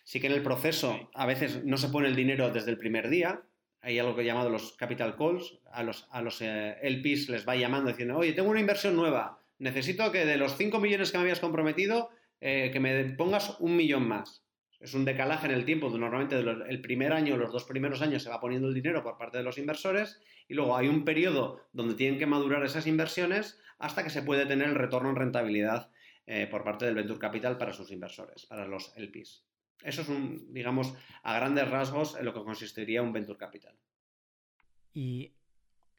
Sí que en el proceso a veces no se pone el dinero desde el primer día. Hay algo que he llamado los capital calls. A los, a los eh, LPs les va llamando diciendo, oye, tengo una inversión nueva. Necesito que de los 5 millones que me habías comprometido, eh, que me pongas un millón más. Es un decalaje en el tiempo. Normalmente el primer año, los dos primeros años se va poniendo el dinero por parte de los inversores y luego hay un periodo donde tienen que madurar esas inversiones hasta que se puede tener el retorno en rentabilidad eh, por parte del venture capital para sus inversores, para los LPs. Eso es un, digamos, a grandes rasgos en lo que consistiría un venture capital. Y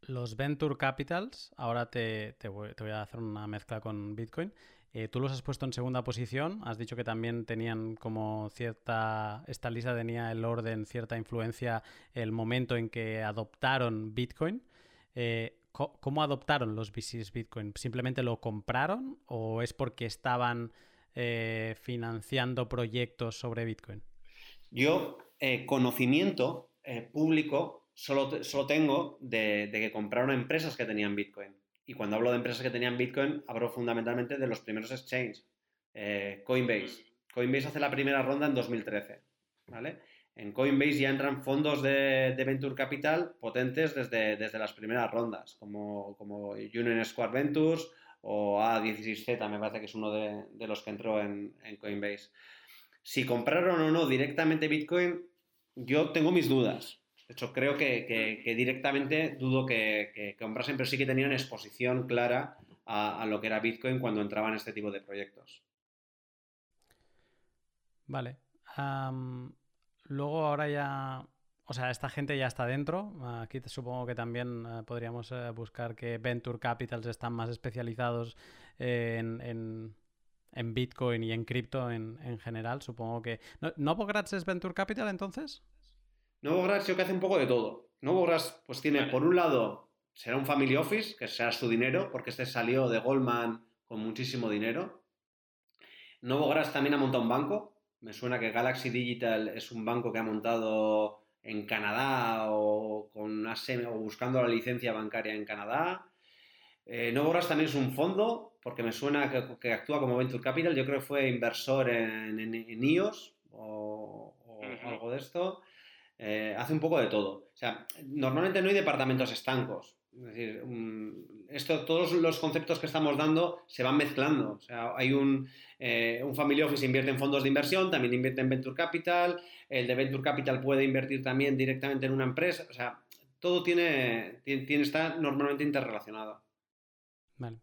los venture capitals, ahora te, voy, a hacer una mezcla con Bitcoin. Eh, tú los has puesto en segunda posición, has dicho que también tenían como cierta, esta lista tenía el orden, cierta influencia, el momento en que adoptaron Bitcoin. Eh, ¿Cómo adoptaron los VCs Bitcoin? ¿Simplemente lo compraron o es porque estaban eh, financiando proyectos sobre Bitcoin? Yo, eh, conocimiento eh, público solo, solo tengo de, que compraron empresas que tenían Bitcoin. Y cuando hablo de empresas que tenían Bitcoin, hablo fundamentalmente de los primeros exchanges. Coinbase. Coinbase hace la primera ronda en 2013. ¿vale? En Coinbase ya entran fondos de, Venture Capital potentes desde, desde, las primeras rondas, como, como Union Square Ventures o A16Z, me parece que es uno de, los que entró en, Coinbase. Si compraron o no directamente Bitcoin, yo tengo mis dudas. De hecho, creo que, directamente dudo que, comprasen, pero sí que tenían exposición clara a, lo que era Bitcoin cuando entraban en este tipo de proyectos. Vale. luego ahora ya o sea, esta gente ya está dentro. Aquí supongo que también eh, podríamos eh, buscar que Venture Capitals están más especializados en, Bitcoin y en cripto en, general. Supongo que. ¿No, es Venture Capital entonces? Novogratz creo que hace un poco de todo. Novogratz pues tiene, por un lado, será un family office, que será su dinero, porque este salió de Goldman con muchísimo dinero. Novogratz también ha montado un banco. Me suena que Galaxy Digital es un banco que ha montado en Canadá o, con o buscando la licencia bancaria en Canadá. Eh, también es un fondo, porque me suena que, actúa como Venture Capital. Yo creo que fue inversor en, IOS o, algo de esto. Eh, hace un poco de todo. O sea, normalmente no hay departamentos estancos. Es decir, esto, todos los conceptos que estamos dando se van mezclando. O sea, hay un, eh, un family office invierte en fondos de inversión, también invierte en venture capital, el de venture capital puede invertir también directamente en una empresa. O sea, todo tiene, tiene, está normalmente interrelacionado. Vale.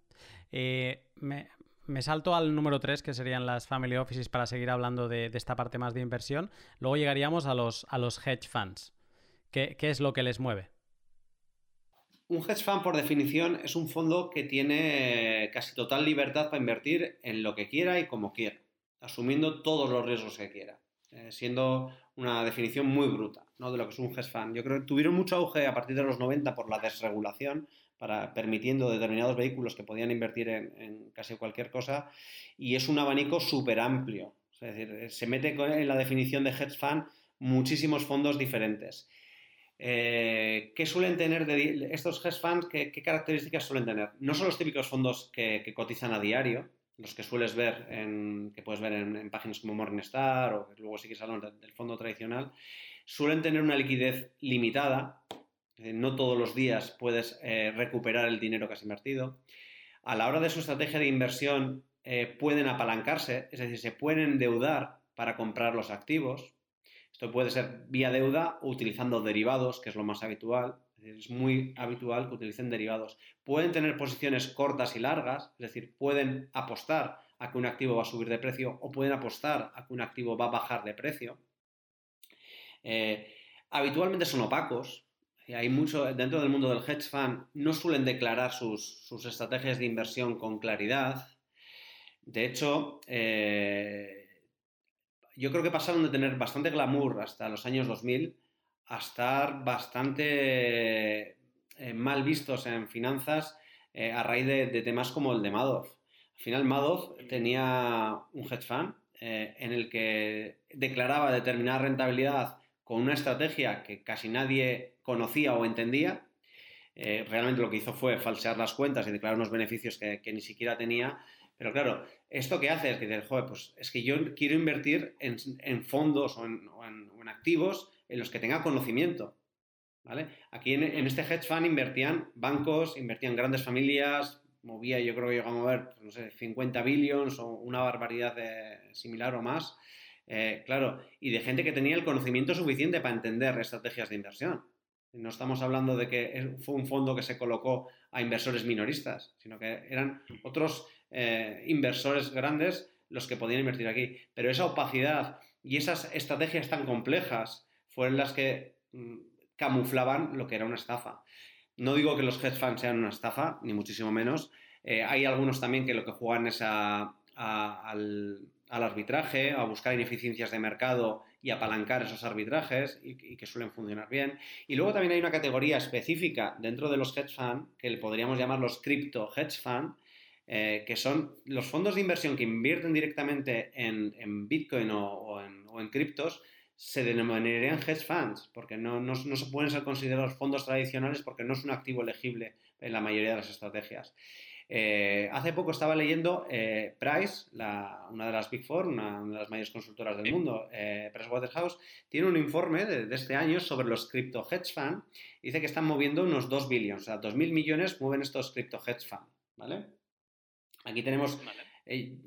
Eh, me, salto al número 3, que serían las family offices, para seguir hablando de, esta parte más de inversión. Luego llegaríamos a los, a los hedge funds. ¿Qué, ¿Qué es lo que les mueve? Un hedge fund, por definición, es un fondo que tiene casi total libertad para invertir en lo que quiera y como quiera, asumiendo todos los riesgos que quiera, eh, siendo una definición muy bruta ¿no? de lo que es un hedge fund. Yo creo que tuvieron mucho auge a partir de los 90 por la desregulación, para, permitiendo determinados vehículos que podían invertir en, casi cualquier cosa, y es un abanico súper amplio. Es decir, se mete en la definición de hedge fund muchísimos fondos diferentes. Eh, ¿Qué suelen tener de estos hedge funds? Qué, características suelen tener? No son los típicos fondos que, cotizan a diario, los que sueles ver, en, que puedes ver en, páginas como Morningstar o luego sí que salen del fondo tradicional, suelen tener una liquidez limitada. no todos los días puedes eh, recuperar el dinero que has invertido. A la hora de su estrategia de inversión eh, pueden apalancarse, es decir, se pueden endeudar para comprar los activos. Esto puede ser vía deuda o utilizando derivados, que es lo más habitual. Es muy habitual que utilicen derivados. Pueden tener posiciones cortas y largas, es decir, pueden apostar a que un activo va a subir de precio o pueden apostar a que un activo va a bajar de precio. Eh, habitualmente son opacos. Hay mucho dentro del mundo del hedge fund, no suelen declarar sus, estrategias de inversión con claridad. De hecho, eh, yo creo que pasaron de tener bastante glamour hasta los años 2000 a estar bastante eh, mal vistos en finanzas eh, a raíz de, temas como el de Madoff. Al final Madoff tenía un hedge fund eh, en el que declaraba determinada rentabilidad con una estrategia que casi nadie conocía o entendía. realmente lo que hizo fue falsear las cuentas y declarar unos beneficios que, que ni siquiera tenía pero claro, esto que hace es que dices, joder, pues es que yo quiero invertir en, fondos o en, activos en los que tenga conocimiento. ¿Vale? Aquí en, este hedge fund invertían bancos, invertían grandes familias, movía, yo creo que llegamos a ver, no sé, 50 billions o una barbaridad similar o más. Eh, claro, y de gente que tenía el conocimiento suficiente para entender estrategias de inversión. No estamos hablando de que fue un fondo que se colocó a inversores minoristas, sino que eran otros eh, inversores grandes los que podían invertir aquí. Pero esa opacidad y esas estrategias tan complejas fueron las que mm, camuflaban lo que era una estafa. No digo que los hedge funds sean una estafa, ni muchísimo menos. Eh, hay algunos también que lo que juegan es al, arbitraje, a buscar ineficiencias de mercado y apalancar esos arbitrajes y, que suelen funcionar bien. Y luego también hay una categoría específica dentro de los hedge funds que le podríamos llamar los crypto hedge funds, eh, que son los fondos de inversión que invierten directamente en, Bitcoin o, en, criptos, se denominarían hedge funds, porque no, se pueden ser considerados fondos tradicionales porque no es un activo elegible en la mayoría de las estrategias. Eh, hace poco estaba leyendo eh, Price, una de las Big Four, una, de las mayores consultoras del mundo, eh, Waterhouse, tiene un informe de, este año sobre los crypto hedge funds. Dice que están moviendo unos 2 billones, o sea, 2.000 millones mueven estos crypto hedge funds, ¿vale? Aquí tenemos, eh,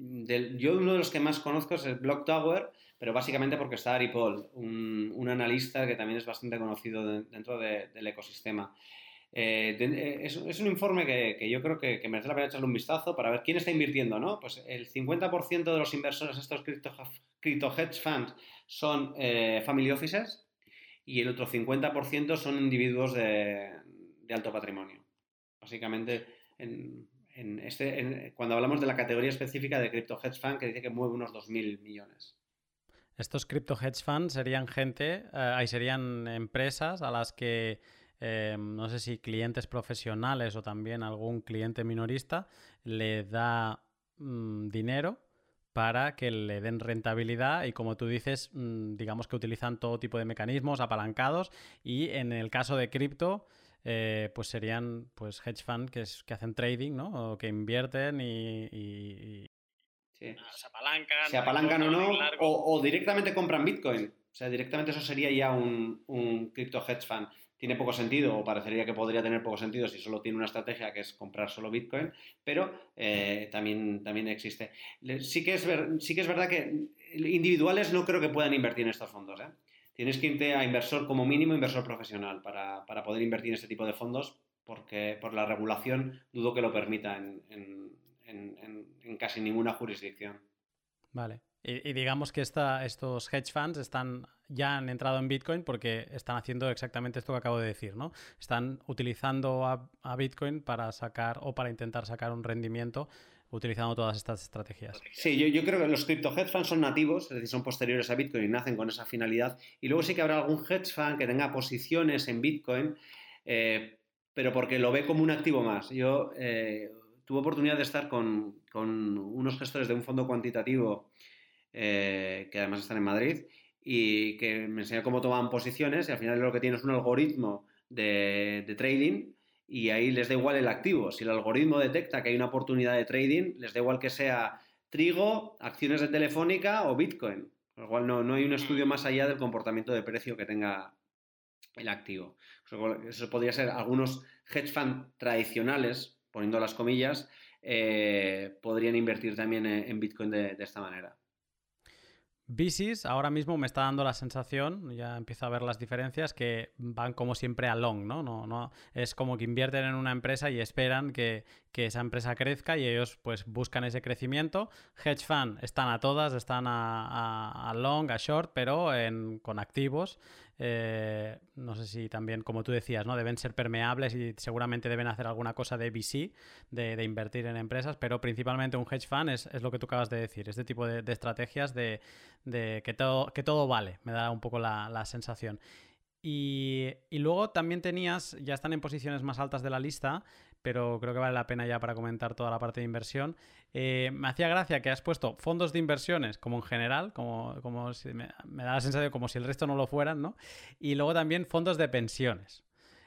yo uno de los que más conozco es el Block Tower, pero básicamente porque está Ari Paul, un, analista que también es bastante conocido dentro del ecosistema. Eh, eh, es, un informe que, yo creo que, merece la pena echarle un vistazo para ver quién está invirtiendo, ¿no? Pues el 50% de los inversores, estos crypto, hedge funds, son eh, family offices y el otro 50% son individuos de, alto patrimonio. Básicamente, este, cuando hablamos de la categoría específica de crypto hedge fund, que dice que mueve unos 2.000 millones. Estos crypto hedge funds serían gente, ahí serían empresas a las que Em, no sé si clientes profesionales o también algún cliente minorista, le da mm, dinero para que le den rentabilidad y como tú dices, mm, digamos que utilizan todo tipo de mecanismos apalancados y en el caso de cripto, eh, pues serían pues hedge funds que, que hacen trading, ¿no? O que invierten y... Se apalancan. Se apalancan o no, o, directamente compran Bitcoin. O sea, directamente eso sería ya un, un crypto hedge fund tiene poco sentido o parecería que podría tener poco sentido si solo tiene una estrategia que es comprar solo Bitcoin, pero eh, también, también existe. Sí que, es sí que es verdad que individuales no creo que puedan invertir en estos fondos. ¿eh? Tienes que irte a inversor como mínimo, inversor profesional para, poder invertir en este tipo de fondos porque por la regulación dudo que lo permita en, en casi ninguna jurisdicción. Vale. Y, digamos que estos hedge funds están, ya han entrado en Bitcoin porque están haciendo exactamente esto que acabo de decir, ¿no? Están utilizando a, Bitcoin para sacar o para intentar sacar un rendimiento utilizando todas estas estrategias. Sí, yo, creo que los crypto hedge funds son nativos, es decir, son posteriores a Bitcoin y nacen con esa finalidad. Y luego sí que habrá algún hedge fund que tenga posiciones en Bitcoin, eh, pero porque lo ve como un activo más. Yo eh, tuve oportunidad de estar con, con unos gestores de un fondo cuantitativo eh, que además están en Madrid, y que me enseña cómo toman posiciones y al final lo que tiene es un algoritmo de, trading y ahí les da igual el activo. Si el algoritmo detecta que hay una oportunidad de trading, les da igual que sea trigo, acciones de telefónica o Bitcoin. Con lo cual no, no hay un estudio más allá del comportamiento de precio que tenga el activo. Eso podría ser algunos hedge fund tradicionales, poniendo las comillas, eh, podrían invertir también en Bitcoin de esta manera. Bicis ahora mismo me está dando la sensación, ya empiezo a ver las diferencias, que van como siempre a long, ¿no? No, no es como que invierten en una empresa y esperan que, esa empresa crezca y ellos pues buscan ese crecimiento. Hedge fund están a todas, están a, long, a short, pero con activos. Eh, no sé si también, como tú decías, ¿no? Deben ser permeables y seguramente deben hacer alguna cosa de VC, de, invertir en empresas, pero principalmente un hedge fund es, lo que tú acabas de decir, este tipo de, estrategias de, que, todo, que todo vale, me da un poco la, sensación. Y, y, luego también tenías, ya están en posiciones más altas de la lista, pero creo que vale la pena ya para comentar toda la parte de inversión. Eh, me hacía gracia que has puesto fondos de inversiones como en general, como, como si me, da la sensación como si el resto no lo fueran, ¿no? Y luego también fondos de pensiones.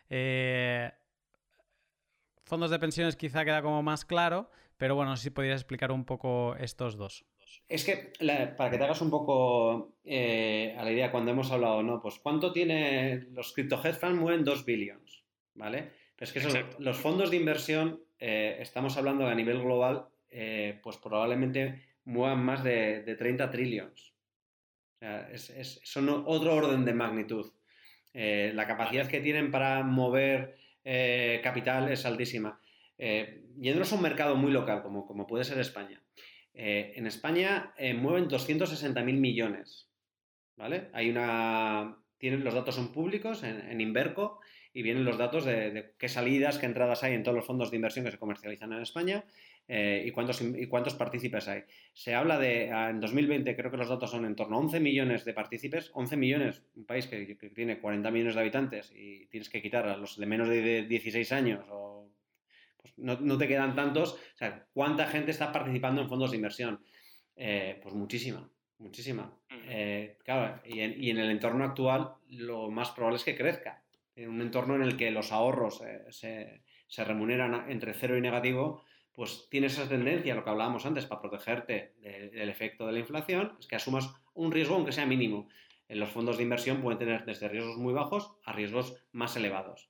Eh, fondos de pensiones quizá queda como más claro, pero bueno, no sé si podrías explicar un poco estos dos. Es que para que te hagas un poco eh, a la idea cuando hemos hablado, ¿no? Pues ¿cuánto tiene los crypto hedge funds? Mueven 2 billones, ¿vale? Es que los fondos de inversión, eh, estamos hablando a nivel global, eh, pues probablemente muevan más de, 30 trillones. O sea, son otro orden de magnitud. Eh, la capacidad que tienen para mover capital es altísima. yéndonos a un mercado muy local, como, como puede ser España. en España mueven 260.000 millones. ¿Vale? Hay una. Tienen, los datos son públicos en, en Inverco y vienen los datos de, qué salidas, qué entradas hay en todos los fondos de inversión que se comercializan en España eh, y, cuántos, y cuántos partícipes hay. Se habla de, ah, en 2020 creo que los datos son en torno a 11 millones de partícipes, 11 millones, un país que, tiene 40 millones de habitantes y tienes que quitar a los de menos de 16 años o pues no, te quedan tantos, o sea, ¿cuánta gente está participando en fondos de inversión? Eh, pues muchísima, muchísima. Eh, claro, y en, el entorno actual lo más probable es que crezca en un entorno en el que los ahorros eh, se, remuneran entre cero y negativo, pues tienes esa tendencia, lo que hablábamos antes, para protegerte del efecto de la inflación, es que asumas un riesgo aunque sea mínimo. En los fondos de inversión pueden tener desde riesgos muy bajos a riesgos más elevados.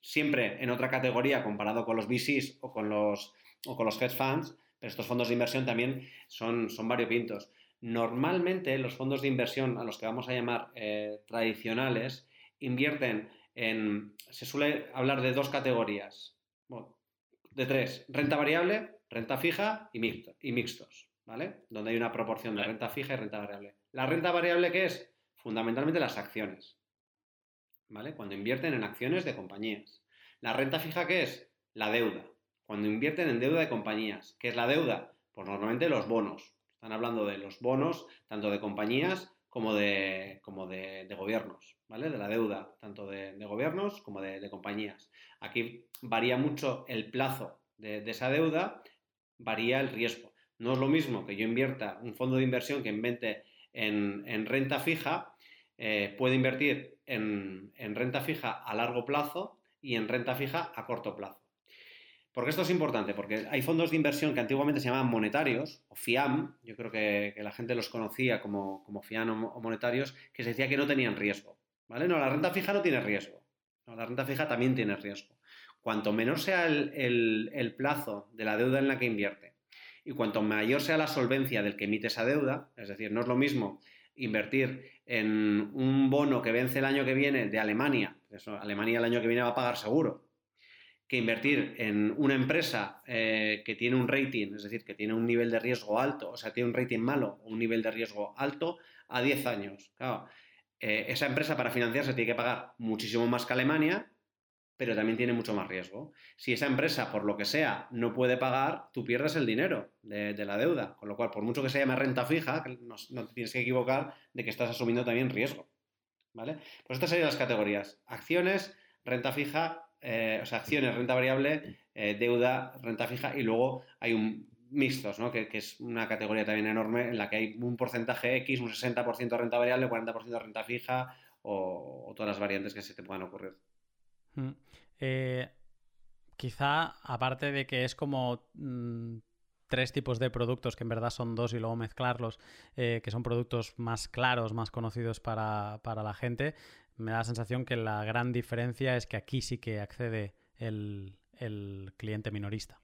siempre en otra categoría comparado con los VCs o con los, o con los hedge funds, pero estos fondos de inversión también son, son variopintos. Normalmente los fondos de inversión, a los que vamos a llamar eh, tradicionales, invierten en, se suele hablar de dos categorías, de tres, renta variable, renta fija y, y mixtos, ¿vale? Donde hay una proporción de renta fija y renta variable. La renta variable, ¿qué es? Fundamentalmente las acciones, ¿vale? Cuando invierten en acciones de compañías. La renta fija, ¿qué es? La deuda. Cuando invierten en deuda de compañías. ¿Qué es la deuda? Pues normalmente los bonos. Están hablando de los bonos, tanto de compañías como de, como de, gobiernos, ¿vale? De la deuda, tanto de, gobiernos como de, compañías. Aquí varía mucho el plazo de, esa deuda, varía el riesgo. No es lo mismo que yo invierta un fondo de inversión que invente en, renta fija, eh, puede invertir en, en renta fija a largo plazo y en renta fija a corto plazo. Porque esto es importante, porque hay fondos de inversión que antiguamente se llamaban monetarios, o FIAM, yo creo que, la gente los conocía como, FIAM o, monetarios, que se decía que no tenían riesgo. ¿Vale? No, la renta fija no tiene riesgo. la renta fija también tiene riesgo. Cuanto menor sea el, plazo de la deuda en la que invierte y cuanto mayor sea la solvencia del que emite esa deuda, es decir, no es lo mismo invertir en un bono que vence el año que viene de Alemania, eso, Alemania el año que viene va a pagar seguro, que invertir en una empresa eh, que tiene un rating, es decir, que tiene un nivel de riesgo alto, o sea, tiene un rating malo o un nivel de riesgo alto a 10 años. Claro, eh, esa empresa para financiarse tiene que pagar muchísimo más que Alemania, pero también tiene mucho más riesgo. Si esa empresa, por lo que sea, no puede pagar, tú pierdes el dinero de, la deuda. Con lo cual, por mucho que se llame renta fija, no, no te tienes que equivocar de que estás asumiendo también riesgo. ¿Vale? Pues estas serían las categorías. Acciones, renta fija eh, o sea, acciones, renta variable, eh, deuda, renta fija y luego hay un mixtos, ¿no? Que, es una categoría también enorme en la que hay un porcentaje X, un 60% de renta variable, 40% de renta fija o, todas las variantes que se te puedan ocurrir. Mm. Eh, quizá, aparte de que es como mm, tres tipos de productos, que en verdad son dos y luego mezclarlos, que son productos más claros, más conocidos para, para la gente, me da la sensación que la gran diferencia es que aquí sí que accede el, cliente minorista.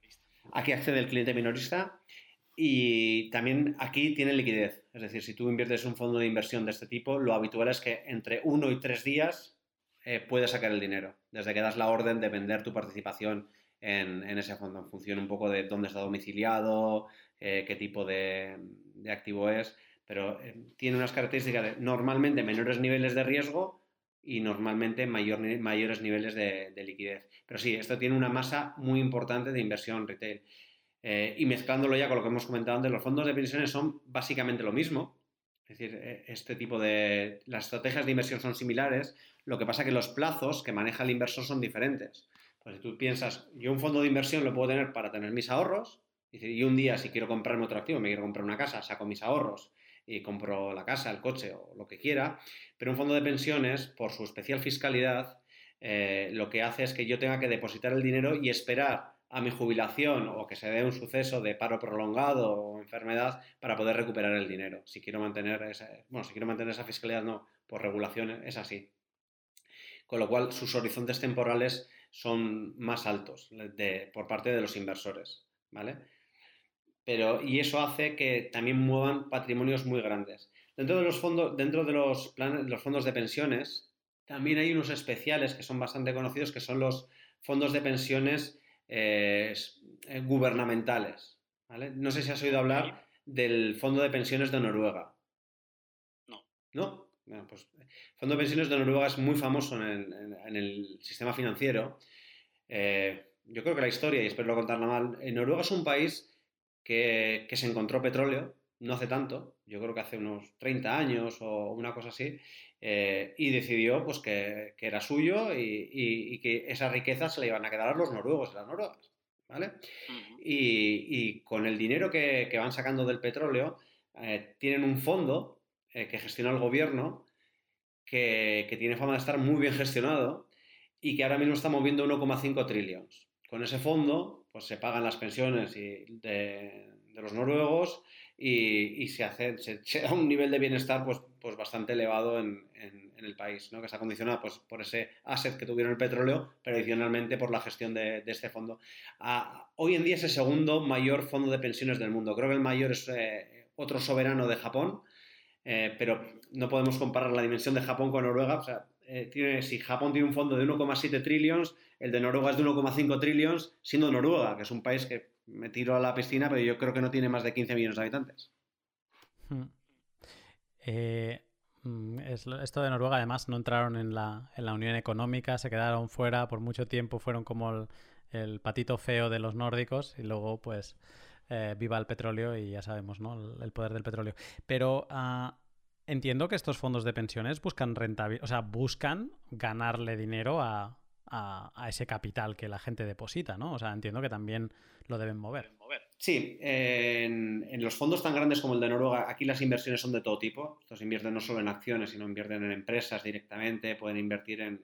Aquí accede el cliente minorista y también aquí tiene liquidez. Es decir, si tú inviertes un fondo de inversión de este tipo, lo habitual es que entre uno y tres días eh, puedes sacar el dinero, desde que das la orden de vender tu participación en, ese fondo, en función un poco de dónde está domiciliado, eh, qué tipo de, activo es, pero eh, tiene unas características de normalmente menores niveles de riesgo y normalmente mayor, mayores niveles de, liquidez. Pero sí, esto tiene una masa muy importante de inversión retail. Eh, y mezclándolo ya con lo que hemos comentado antes, los fondos de pensiones son básicamente lo mismo. Es decir, eh, este tipo de... Las estrategias de inversión son similares, lo que pasa que los plazos que maneja el inversor son diferentes. Pues si tú piensas, yo un fondo de inversión lo puedo tener para tener mis ahorros, y un día si quiero comprarme otro activo, me quiero comprar una casa, saco mis ahorros y compro la casa, el coche o lo que quiera, pero un fondo de pensiones, por su especial fiscalidad, eh, lo que hace es que yo tenga que depositar el dinero y esperar a mi jubilación o que se dé un suceso de paro prolongado o enfermedad para poder recuperar el dinero. Si quiero mantener esa, bueno, si quiero mantener esa fiscalidad, no, por regulación es así. Con lo cual, sus horizontes temporales son más altos por parte de los inversores, ¿vale? Pero, y eso hace que también muevan patrimonios muy grandes. Dentro de los fondos, dentro de los, los fondos de pensiones, también hay unos especiales que son bastante conocidos, que son los fondos de pensiones eh, eh, gubernamentales. No sé si has oído hablar del Fondo de Pensiones de Noruega. No. ¿No? pues el Fondo de Pensiones de Noruega es muy famoso en el, sistema financiero. Eh, yo creo que la historia, y espero no contarla mal, en Noruega es un país que, se encontró petróleo no hace tanto, yo creo que hace unos 30 años o una cosa así, eh, y decidió pues, que, era suyo y, que esa riqueza se le iban a quedar a los noruegos y las noruegas. ¿vale? y, con el dinero que, van sacando del petróleo, eh, tienen un fondo eh, que gestiona el gobierno que, tiene fama de estar muy bien gestionado y que ahora mismo está moviendo 1,5 trillones. Con ese fondo pues se pagan las pensiones de, los noruegos y, se, hace, se, da un nivel de bienestar pues, pues bastante elevado en, el país, ¿no? que está condicionado pues, por ese asset que tuvieron el petróleo, pero adicionalmente por la gestión de, este fondo. hoy en día es el segundo mayor fondo de pensiones del mundo. Creo que el mayor es eh, otro soberano de Japón, eh, pero no podemos comparar la dimensión de Japón con Noruega. O sea, tiene, si Japón tiene un fondo de 1,7 trillones, el de Noruega es de 1,5 trillones, siendo Noruega, que es un país que me tiro a la piscina, pero yo creo que no tiene más de 15 millones de habitantes. Hmm. Eh, mm, esto de Noruega, además, no entraron en la, en la, Unión Económica, se quedaron fuera por mucho tiempo, fueron como el, patito feo de los nórdicos y luego, pues, eh, viva el petróleo y ya sabemos, ¿no? El, poder del petróleo. Pero uh, entiendo que estos fondos de pensiones buscan rentabilidad, o sea, buscan ganarle dinero a, a, ese capital que la gente deposita, ¿no? O sea, entiendo que también lo deben mover. Sí, en, los fondos tan grandes como el de Noruega, aquí las inversiones son de todo tipo. Estos invierten no solo en acciones, sino invierten en empresas directamente, pueden invertir en,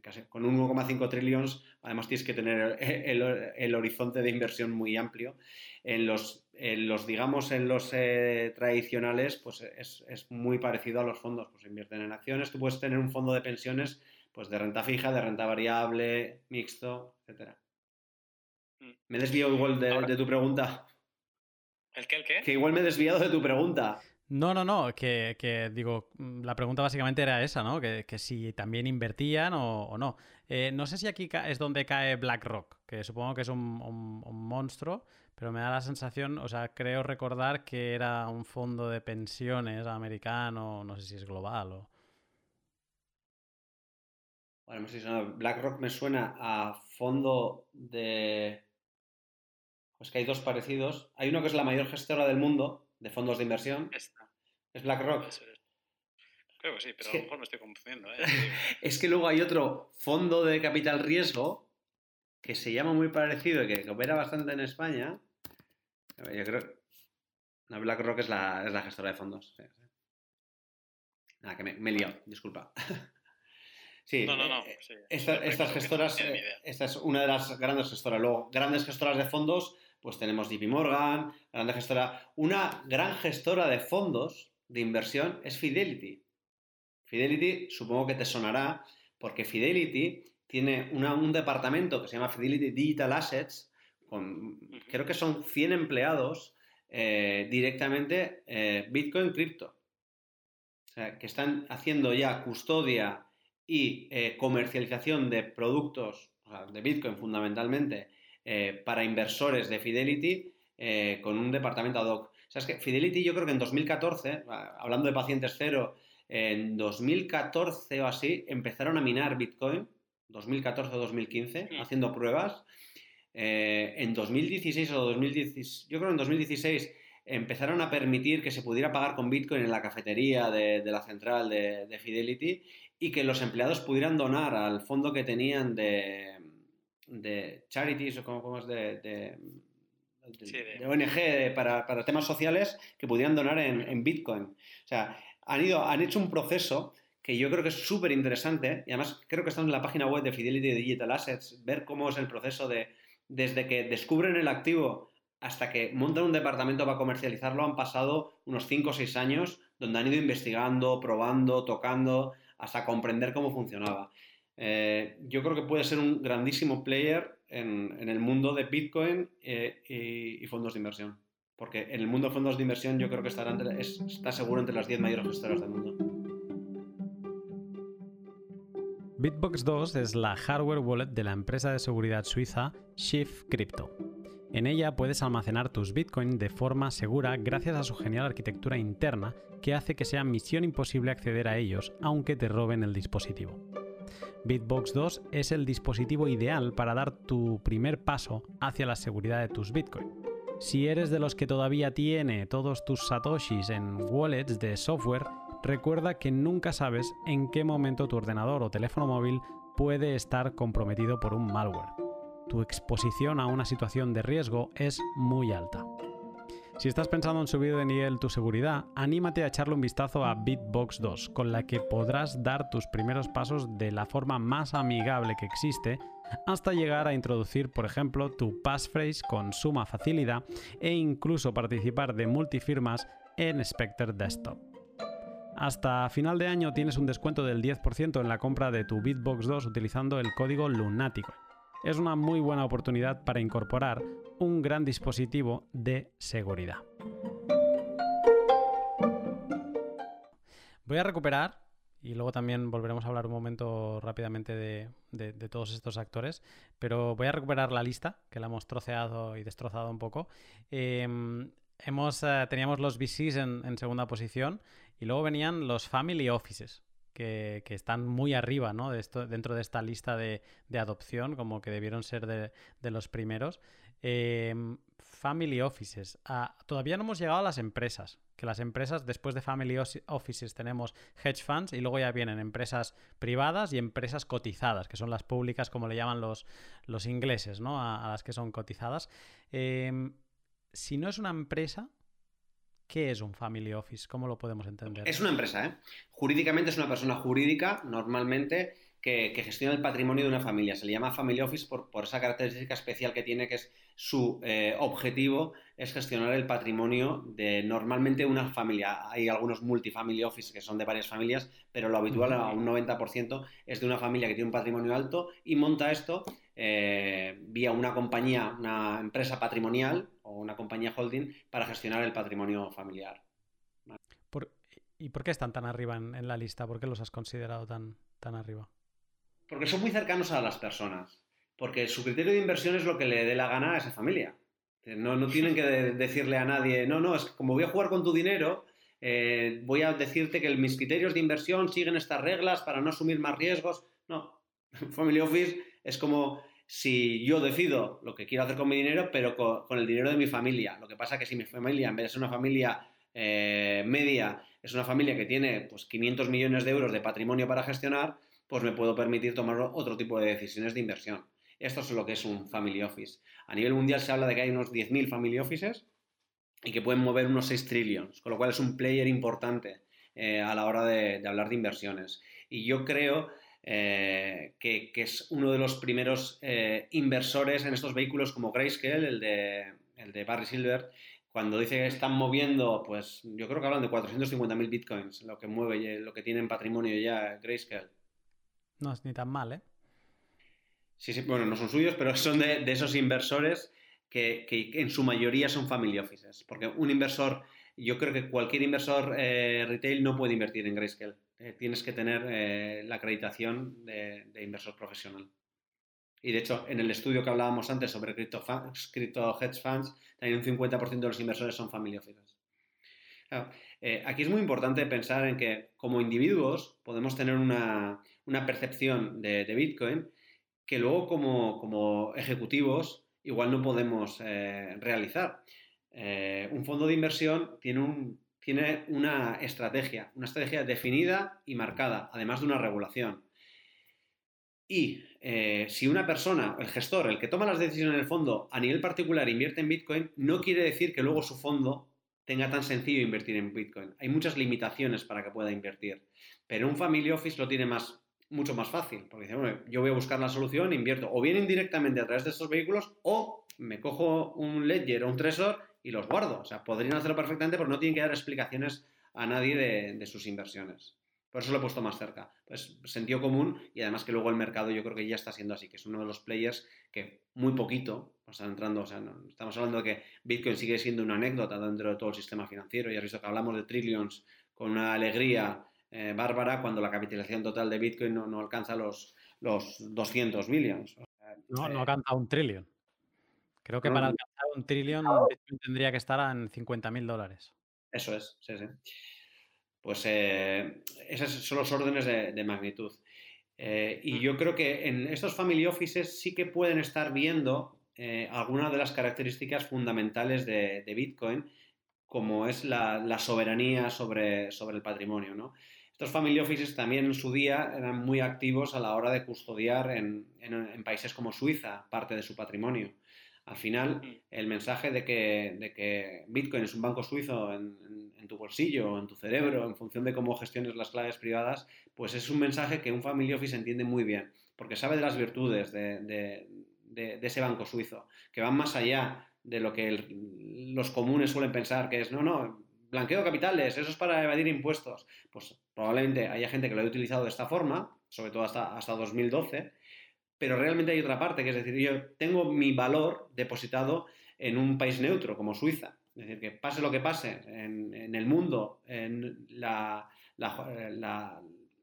casi, con 1,5 trillones, además tienes que tener el, horizonte de inversión muy amplio. En los, los digamos, en los eh, tradicionales, pues es, es, muy parecido a los fondos, pues invierten en acciones, tú puedes tener un fondo de pensiones pues de renta fija, de renta variable, mixto, etcétera. Me he desviado igual de, tu pregunta. ¿El qué? ¿El qué? Que igual me he desviado de tu pregunta. No, no, no, que, digo, mm, la pregunta básicamente era esa, ¿no? Que, si también invertían o, no. Eh, no sé si aquí es donde cae BlackRock, que supongo que es un, monstruo, pero me da la sensación, o sea, creo recordar que era un fondo de pensiones americano, no sé si es global o... Bueno, BlackRock me suena a fondo de... Pues que hay dos parecidos. Hay uno que es la mayor gestora del mundo de fondos de inversión. Es BlackRock. Creo que sí, pero a lo mejor me estoy confundiendo. ¿eh? es que luego hay otro fondo de capital riesgo que se llama muy parecido y que opera bastante en España. Yo creo. No, BlackRock es la, es la gestora de fondos. Nada, que me, me he liado, disculpa. Sí, no, no, no. Eh, estas gestoras, eh, esta es una de las grandes gestoras. Luego, grandes gestoras de fondos, pues tenemos JP Morgan, grande gestora. Una gran gestora de fondos de inversión es Fidelity. Fidelity, supongo que te sonará, porque Fidelity tiene un departamento que se llama Fidelity Digital Assets, con, creo que son 100 empleados eh, directamente Bitcoin cripto. O sea, que están haciendo ya custodia y eh, comercialización de productos, de Bitcoin fundamentalmente, eh, para inversores de Fidelity eh, con un departamento ad hoc. O sea, es que Fidelity yo creo que en 2014, hablando de pacientes cero, en 2014 o así empezaron a minar Bitcoin, 2014 o 2015, mm. haciendo pruebas. en 2016 o 2016, yo creo que en 2016 empezaron a permitir que se pudiera pagar con Bitcoin en la cafetería de, la central de, de, Fidelity y que los empleados pudieran donar al fondo que tenían de, de charities o como, es de, de, ONG para, temas sociales que pudieran donar en, Bitcoin. O sea, han, ido, han hecho un proceso que yo creo que es súper interesante y además creo que está en la página web de Fidelity Digital Assets, ver cómo es el proceso de desde que descubren el activo hasta que montan un departamento para comercializarlo han pasado unos 5 o 6 años donde han ido investigando, probando, tocando, hasta comprender cómo funcionaba. Eh, yo creo que puede ser un grandísimo player en, el mundo de Bitcoin eh, y, fondos de inversión. Porque en el mundo de fondos de inversión yo creo que estará está seguro entre las 10 mayores gestoras del mundo. Bitbox 2 es la hardware wallet de la empresa de seguridad suiza Shift Crypto. En ella puedes almacenar tus Bitcoin de forma segura gracias a su genial arquitectura interna que hace que sea misión imposible acceder a ellos aunque te roben el dispositivo. Bitbox 2 es el dispositivo ideal para dar tu primer paso hacia la seguridad de tus Bitcoin. Si eres de los que todavía tiene todos tus satoshis en wallets de software, recuerda que nunca sabes en qué momento tu ordenador o teléfono móvil puede estar comprometido por un malware tu exposición a una situación de riesgo es muy alta. Si estás pensando en subir de nivel tu seguridad, anímate a echarle un vistazo a Bitbox 2, con la que podrás dar tus primeros pasos de la forma más amigable que existe hasta llegar a introducir, por ejemplo, tu passphrase con suma facilidad e incluso participar de multifirmas en Spectre Desktop. Hasta final de año tienes un descuento del 10% en la compra de tu Bitbox 2 utilizando el código Lunático es una muy buena oportunidad para incorporar un gran dispositivo de seguridad. Voy a recuperar y luego también volveremos a hablar un momento rápidamente de, todos estos actores, pero voy a recuperar la lista, que la hemos troceado y destrozado un poco. Em, eh, teníamos los VCs en, segunda posición y luego venían los Family Offices, que, están muy arriba ¿no? de dentro de esta lista de, adopción, como que debieron ser de, los primeros. Em, family Offices. Ah, todavía no hemos llegado a las empresas, que las empresas, después de Family Offices, tenemos hedge funds y luego ya vienen empresas privadas y empresas cotizadas, que son las públicas, como le llaman los, los ingleses, ¿no? A, las que son cotizadas. Em, si no es una empresa, ¿qué es un Family Office? ¿Cómo lo podemos entender? Es una empresa, ¿eh? Jurídicamente es una persona jurídica, normalmente que, gestiona el patrimonio de una familia. Se le llama Family Office por, esa característica especial que tiene, que es su eh, objetivo es gestionar el patrimonio de normalmente una familia. Hay algunos multifamily office que son de varias familias, pero lo habitual a un 90% es de una familia que tiene un patrimonio alto y monta esto eh, vía una compañía, una empresa patrimonial o una compañía holding para gestionar el patrimonio familiar. ¿Y por qué están tan arriba en, la lista? ¿Por qué los has considerado tan, tan arriba? Porque son muy cercanos a las personas. Porque su criterio de inversión es lo que le dé la gana a esa familia. No, no tienen que decirle a nadie, no, no, es que como voy a jugar con tu dinero, eh, voy a decirte que mis criterios de inversión siguen estas reglas para no asumir más riesgos. No, Family Office es como si yo decido lo que quiero hacer con mi dinero, pero con, el dinero de mi familia. Lo que pasa que si mi familia, en vez de ser una familia eh, media, es una familia que tiene pues, 500 millones de euros de patrimonio para gestionar, pues me puedo permitir tomar otro tipo de decisiones de inversión. Esto es lo que es un family office. A nivel mundial se habla de que hay unos 10.000 family offices y que pueden mover unos 6 trillones, con lo cual es un player importante eh, a la hora de, hablar de inversiones. Y yo creo eh, que, es uno de los primeros eh, inversores en estos vehículos como Grayscale, el de, el de Barry Silver, cuando dice que están moviendo, pues yo creo que hablan de 450.000 bitcoins, lo que mueve, lo que tiene en patrimonio ya Grayscale. No es ni tan mal, ¿eh? Sí, sí, bueno, no son suyos, pero son de, esos inversores que, en su mayoría son family offices. Porque un inversor, yo creo que cualquier inversor eh, retail no puede invertir en Grayscale. Eh, tienes que tener eh, la acreditación de, inversor profesional. Y de hecho, en el estudio que hablábamos antes sobre crypto, hedge funds, también un 50% de los inversores son family offices. aquí es muy importante pensar en que como individuos podemos tener una, percepción de, Bitcoin que luego como, ejecutivos igual no podemos eh, realizar. Eh, un fondo de inversión tiene, un, tiene una estrategia, una estrategia definida y marcada, además de una regulación. Y eh, si una persona, el gestor, el que toma las decisiones en el fondo a nivel particular invierte en Bitcoin, no quiere decir que luego su fondo tenga tan sencillo invertir en Bitcoin. Hay muchas limitaciones para que pueda invertir. Pero un family office lo tiene más mucho más fácil, porque dice, bueno, yo voy a buscar la solución, invierto o bien indirectamente a través de estos vehículos o me cojo un ledger o un tresor y los guardo. O sea, podrían hacerlo perfectamente, pero no tienen que dar explicaciones a nadie de, sus inversiones. Por eso lo he puesto más cerca. Pues sentido común y además que luego el mercado yo creo que ya está siendo así, que es uno de los players que muy poquito están entrando, o sea, estamos hablando de que Bitcoin sigue siendo una anécdota dentro de todo el sistema financiero, ya has visto que hablamos de trillions con una alegría eh, bárbara cuando la capitalización total de Bitcoin no, alcanza los, los 200 billions. no, no eh, alcanza un trillón. Creo que para alcanzar un trillón Bitcoin tendría que estar en 50 mil dólares. Eso es, sí, sí. Pues eh, esos son los órdenes de, magnitud. y mm. yo creo que en estos family offices sí que pueden estar viendo algunas de las características fundamentales de, Bitcoin, como es la, la, soberanía sobre, sobre el patrimonio. ¿no? Estos family offices también en su día eran muy activos a la hora de custodiar en, países como Suiza parte de su patrimonio. Al final, el mensaje de que, Bitcoin es un banco suizo en, tu bolsillo, en tu cerebro, en función de cómo gestiones las claves privadas, pues es un mensaje que un family office entiende muy bien, porque sabe de las virtudes de, ese banco suizo, que van más allá de lo que los comunes suelen pensar, que es, no, no, blanqueo capitales, eso es para evadir impuestos. Pues probablemente haya gente que lo haya utilizado de esta forma, sobre todo hasta, hasta 2012, pero realmente hay otra parte, que es decir, yo tengo mi valor depositado en un país neutro como Suiza. Es decir, que pase lo que pase en, el mundo, en la,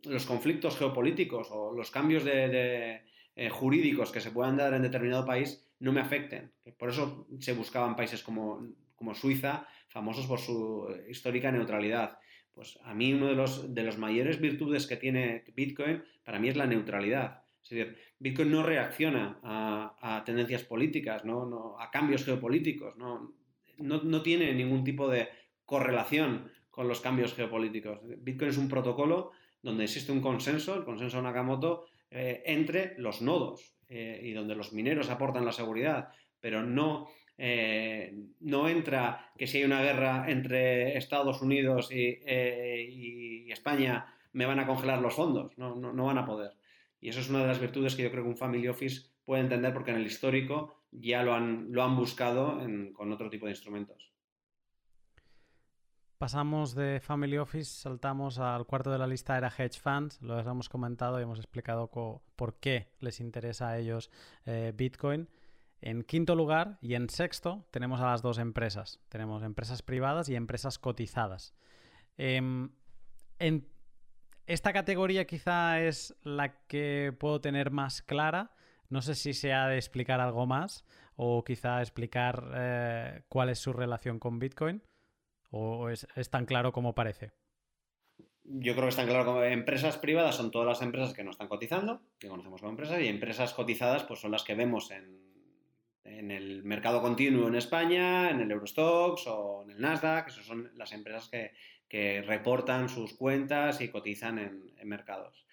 los conflictos geopolíticos o los cambios de, eh, jurídicos que se puedan dar en determinado país no me afecten. Por eso se buscaban países como, como Suiza, famosos por su histórica neutralidad. Pues a mí uno de los, de los mayores virtudes que tiene Bitcoin, para mí es la neutralidad. Es decir, Bitcoin no reacciona a, tendencias políticas, ¿no? a cambios geopolíticos, ¿no? No, tiene ningún tipo de correlación con los cambios geopolíticos. Bitcoin es un protocolo donde existe un consenso, el consenso Nakamoto, eh, entre los nodos eh, y donde los mineros aportan la seguridad, pero no eh, no entra que si hay una guerra entre Estados Unidos y, eh, España me van a congelar los fondos, no, van a poder. Y eso es una de las virtudes que yo creo que un Family Office puede entender porque en el histórico ya lo han, lo han buscado con otro tipo de instrumentos. Pasamos de Family Office, saltamos al cuarto de la lista, era Hedge Funds, lo hemos comentado y hemos explicado por qué les interesa a ellos eh, Bitcoin. En quinto lugar y en sexto tenemos a las dos empresas. Tenemos empresas privadas y empresas cotizadas. Em, en esta categoría quizá es la que puedo tener más clara. No sé si se ha de explicar algo más o quizá explicar eh, cuál es su relación con Bitcoin o es, tan claro como parece. Yo creo que están claro como empresas privadas son todas las empresas que no están cotizando, que conocemos como empresas, y empresas cotizadas pues son las que vemos en en el mercado continuo en España, en el Eurostox o en el Nasdaq, esas son las empresas que, reportan sus cuentas y cotizan en, mercados.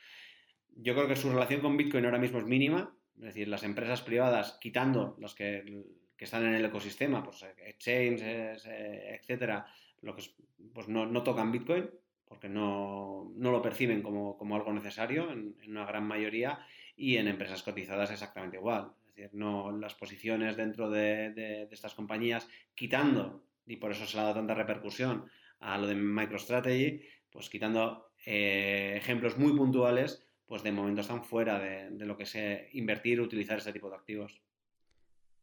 Yo creo que su relación con Bitcoin ahora mismo es mínima, es decir, las empresas privadas, quitando las que, están en el ecosistema, pues exchanges, eh, etcétera, lo que pues no, tocan Bitcoin porque no, lo perciben como, algo necesario en, una gran mayoría y en empresas cotizadas exactamente igual. Es decir, no las posiciones dentro de, estas compañías, quitando, y por eso se le ha dado tanta repercusión a lo de MicroStrategy, pues quitando eh, ejemplos muy puntuales, pues de momento están fuera de, lo que es invertir utilizar este tipo de activos.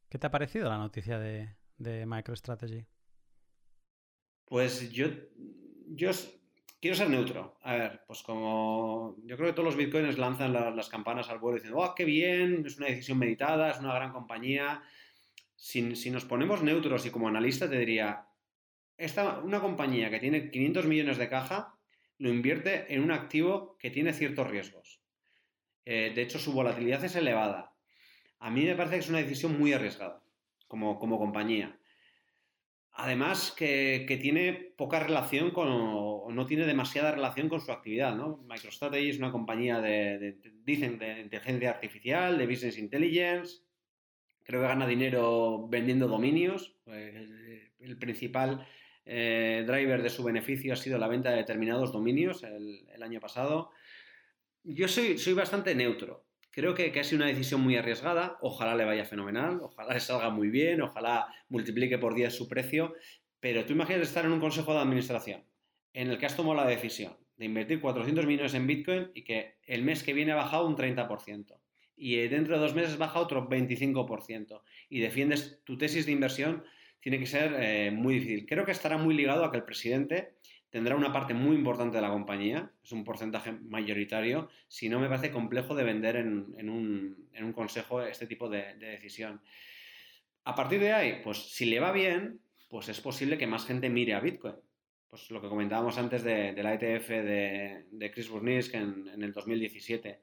¿Qué te ha parecido la noticia de, de MicroStrategy? Pues yo, yo quiero ser neutro. A ver, pues como yo creo que todos los bitcoins lanzan las campanas al vuelo diciendo, oh, qué bien, es una decisión meditada, es una gran compañía. Si, si nos ponemos neutros y como analista te diría, esta, una compañía que tiene 500 millones de caja lo invierte en un activo que tiene ciertos riesgos. Eh, de hecho, su volatilidad es elevada. A mí me parece que es una decisión muy arriesgada como, como compañía. Además, que, tiene poca relación con, o no tiene demasiada relación con su actividad, ¿no? MicroStrategy es una compañía de, dicen, de inteligencia artificial, de business intelligence. Creo que gana dinero vendiendo dominios. Eh, el, principal eh, driver de su beneficio ha sido la venta de determinados dominios el, año pasado. Yo soy, soy bastante neutro. Creo que, que, ha sido una decisión muy arriesgada, ojalá le vaya fenomenal, ojalá le salga muy bien, ojalá multiplique por 10 su precio, pero tú imaginas estar en un consejo de administración en el que has tomado la decisión de invertir 400 millones en Bitcoin y que el mes que viene ha bajado un 30% y dentro de dos meses baja otro 25% y defiendes tu tesis de inversión, tiene que ser eh, muy difícil. Creo que estará muy ligado a que el presidente tendrá una parte muy importante de la compañía, es un porcentaje mayoritario, si no me parece complejo de vender en, un, consejo este tipo de, decisión. A partir de ahí, pues si le va bien, pues es posible que más gente mire a Bitcoin. Pues lo que comentábamos antes de, la ETF de, Chris Burnisk en, en el 2017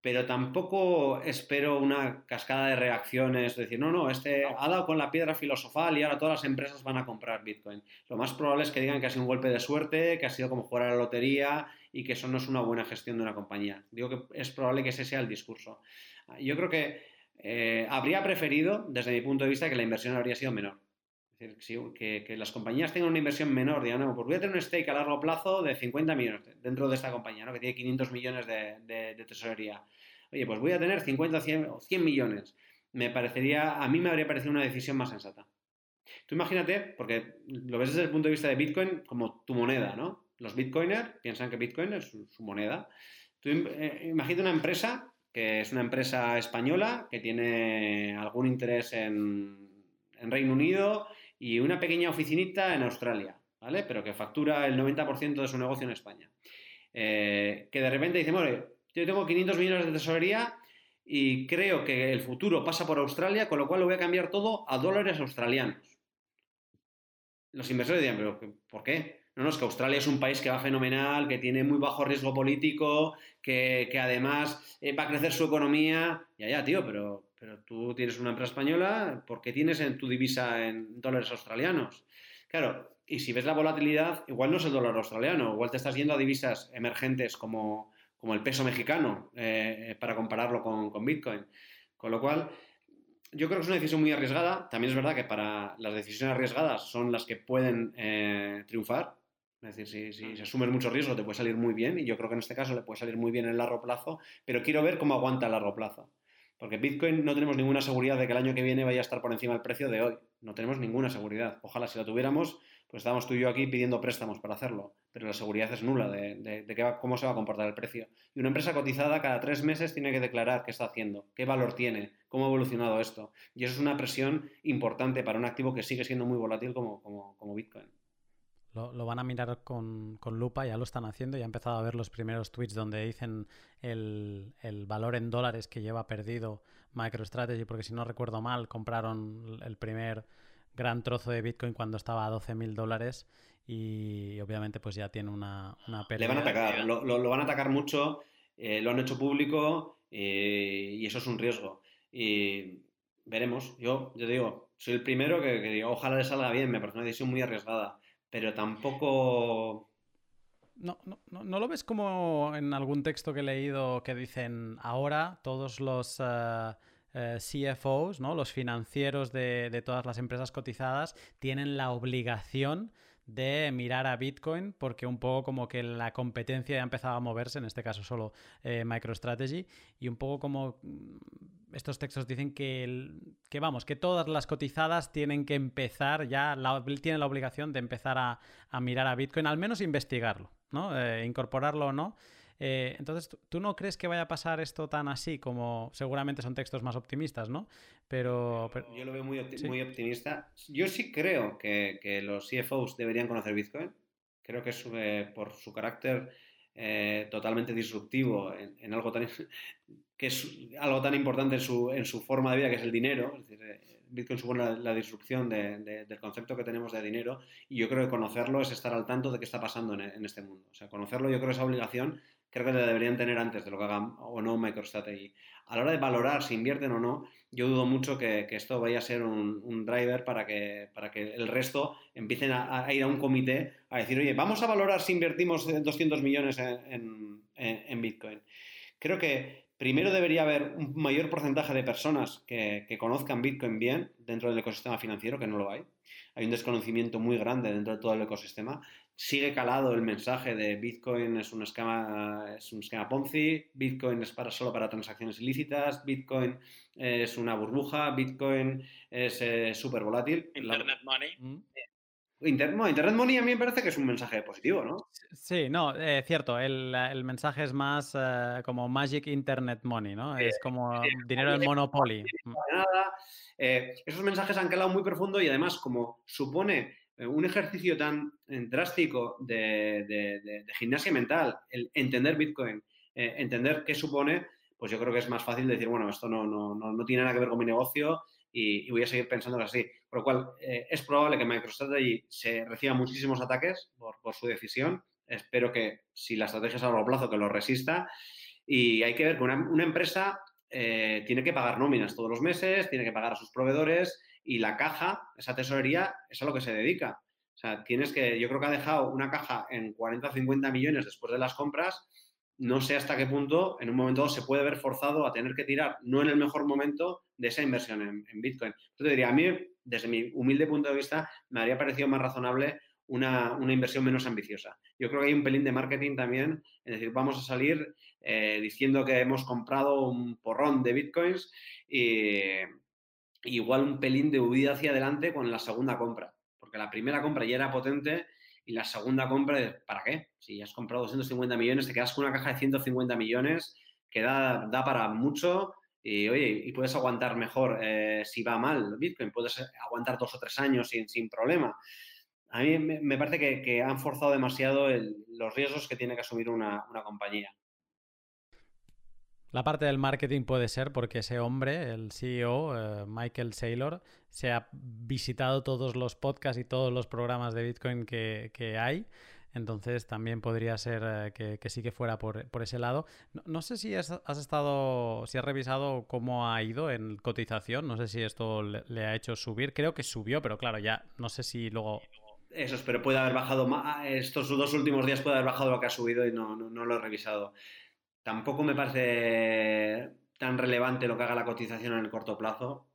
pero tampoco espero una cascada de reacciones, decir, no, no, este ha dado con la piedra filosofal y ahora todas las empresas van a comprar Bitcoin. Lo más probable es que digan que ha sido un golpe de suerte, que ha sido como jugar a la lotería y que eso no es una buena gestión de una compañía. Digo que es probable que ese sea el discurso. Yo creo que eh, habría preferido, desde mi punto de vista, que la inversión habría sido menor. Decir, que, las compañías tengan una inversión menor, digan, no, pues voy a tener un stake a largo plazo de 50 millones dentro de esta compañía, ¿no? que tiene 500 millones de, tesorería. Oye, pues voy a tener 50 100, 100 millones. Me parecería, a mí me habría parecido una decisión más sensata. Tú imagínate, porque lo ves desde el punto de vista de Bitcoin como tu moneda, ¿no? Los Bitcoiners piensan que Bitcoin es su, moneda. Tú eh, imagínate una empresa que es una empresa española que tiene algún interés en, en Reino Unido y una pequeña oficinita en Australia, ¿vale? Pero que factura el 90% de su negocio en España. eh, que de repente dice, bueno, yo tengo 500 millones de tesorería y creo que el futuro pasa por Australia, con lo cual lo voy a cambiar todo a dólares australianos. Los inversores dirían, pero ¿por qué? No, no, es que Australia es un país que va fenomenal, que tiene muy bajo riesgo político, que, además eh, va a crecer su economía. Ya, ya, tío, pero, pero tú tienes una empresa española, ¿por qué tienes en tu divisa en dólares australianos? Claro, y si ves la volatilidad, igual no es el dólar australiano, igual te estás yendo a divisas emergentes como, el peso mexicano eh, para compararlo con, Bitcoin. Con lo cual, yo creo que es una decisión muy arriesgada. También es verdad que para las decisiones arriesgadas son las que pueden eh, triunfar. Es decir, si, si, asumes mucho riesgo te puede salir muy bien y yo creo que en este caso le puede salir muy bien en el largo plazo, pero quiero ver cómo aguanta el largo plazo. Porque Bitcoin no tenemos ninguna seguridad de que el año que viene vaya a estar por encima del precio de hoy. No tenemos ninguna seguridad. Ojalá si la tuviéramos, pues estábamos tú y yo aquí pidiendo préstamos para hacerlo, pero la seguridad es nula de, cómo se va a comportar el precio. Y una empresa cotizada cada tres meses tiene que declarar qué está haciendo, qué valor tiene, cómo ha evolucionado esto. Y eso es una presión importante para un activo que sigue siendo muy volátil como, como, Bitcoin. Lo, van a mirar con, lupa, ya lo están haciendo, ya he empezado a ver los primeros tweets donde dicen el, el valor en dólares que lleva perdido MicroStrategy, porque si no recuerdo mal, compraron el primer gran trozo de Bitcoin cuando estaba a 12 mil dólares y obviamente pues ya tiene una, una pérdida. Le van a atacar, lo, van a atacar mucho, eh, lo han hecho público eh, y eso es un riesgo. Y veremos, yo, yo digo, soy el primero que, digo, ojalá le salga bien, me parece una decisión muy arriesgada, pero tampoco... No, no, no, lo ves como en algún texto que he leído que dicen ahora todos los... Eh, eh, CFOs, ¿no? los financieros de, todas las empresas cotizadas, tienen la obligación de mirar a Bitcoin porque un poco como que la competencia ya empezaba a moverse, en este caso solo eh, MicroStrategy, y un poco como mm, estos textos dicen que, que vamos, que todas las cotizadas tienen que empezar ya, tienen la obligación de empezar a, mirar a Bitcoin, al menos investigarlo, ¿no? Eh, incorporarlo o no. Eh, entonces, ¿tú no crees que vaya a pasar esto tan así como seguramente son textos más optimistas, ¿no? Pero... Yo lo veo muy, muy optimista. Yo sí creo que, los CFOs deberían conocer Bitcoin. Creo que es eh, por su carácter eh, totalmente disruptivo en, algo tan que es algo tan importante en su, en su forma de vida que es el dinero. Es decir, Bitcoin supone la, disrupción del concepto que tenemos de dinero y yo creo que conocerlo es estar al tanto de qué está pasando en, este mundo. O sea, conocerlo yo creo que es obligación creo que deberían tener antes de lo que hagan o no MicroStrategy. A la hora de valorar si invierten o no, yo dudo mucho que, esto vaya a ser un, driver para que, para que el resto empiecen a, ir a un comité a decir, oye, vamos a valorar si invertimos 200 millones en, Bitcoin. Creo que primero debería haber un mayor porcentaje de personas que, que, conozcan Bitcoin bien dentro del ecosistema financiero, que no lo hay. Hay un desconocimiento muy grande dentro de todo el ecosistema sigue calado el mensaje de Bitcoin es un esquema, es un esquema Ponzi, Bitcoin es para, solo para transacciones ilícitas, Bitcoin es una burbuja, Bitcoin es eh, súper volátil. Internet Money. Mm. Internet Money a mí me parece que es un mensaje positivo, ¿no? Sí, no, eh, cierto. El, mensaje es más eh, como Magic Internet Money, ¿no? es como dinero del Monopoly. Mm. esos mensajes han calado muy profundo y además como supone eh, un ejercicio tan eh, drástico de, gimnasia mental, el entender Bitcoin, eh, entender qué supone, pues yo creo que es más fácil decir, bueno, esto no, no, no, tiene nada que ver con mi negocio y, voy a seguir pensando así. Por lo cual, es probable que MicroStrategy se reciba muchísimos ataques por, su decisión. Espero que si la estrategia es a largo plazo, que lo resista. Y hay que ver que una, empresa tiene que pagar nóminas todos los meses, tiene que pagar a sus proveedores y la caja, esa tesorería, es a lo que se dedica. O sea, tienes que, yo creo que ha dejado una caja en 40 o 50 millones después de las compras. No sé hasta qué punto en un momento se puede ver forzado a tener que tirar, no en el mejor momento, de esa inversión en, Bitcoin. Entonces diría, a mí, desde mi humilde punto de vista, me habría parecido más razonable una, inversión menos ambiciosa. Yo creo que hay un pelín de marketing también, es decir, vamos a salir eh, diciendo que hemos comprado un porrón de bitcoins y, igual un pelín de huida hacia adelante con la segunda compra, porque la primera compra ya era potente y la segunda compra, ¿para qué? Si has comprado 250 millones, te quedas con una caja de 150 millones que da, da para mucho y, oye, y puedes aguantar mejor eh, si va mal Bitcoin, puedes aguantar dos o tres años sin, sin problema. a mí me parece que, han forzado demasiado los riesgos que tiene que asumir una, compañía. La parte del marketing puede ser porque ese hombre, el CEO, eh, Michael Saylor, se ha visitado todos los podcasts y todos los programas de Bitcoin que, que hay entonces también podría ser eh, que, sí que fuera por, ese lado. No, sé si has, estado, si has revisado cómo ha ido en cotización. No sé si esto le, ha hecho subir. Creo que subió, pero claro, ya no sé si luego. Eso es, pero puede haber bajado más. Estos dos últimos días puede haber bajado lo que ha subido y no, lo he revisado. Tampoco me parece tan relevante lo que haga la cotización en el corto plazo,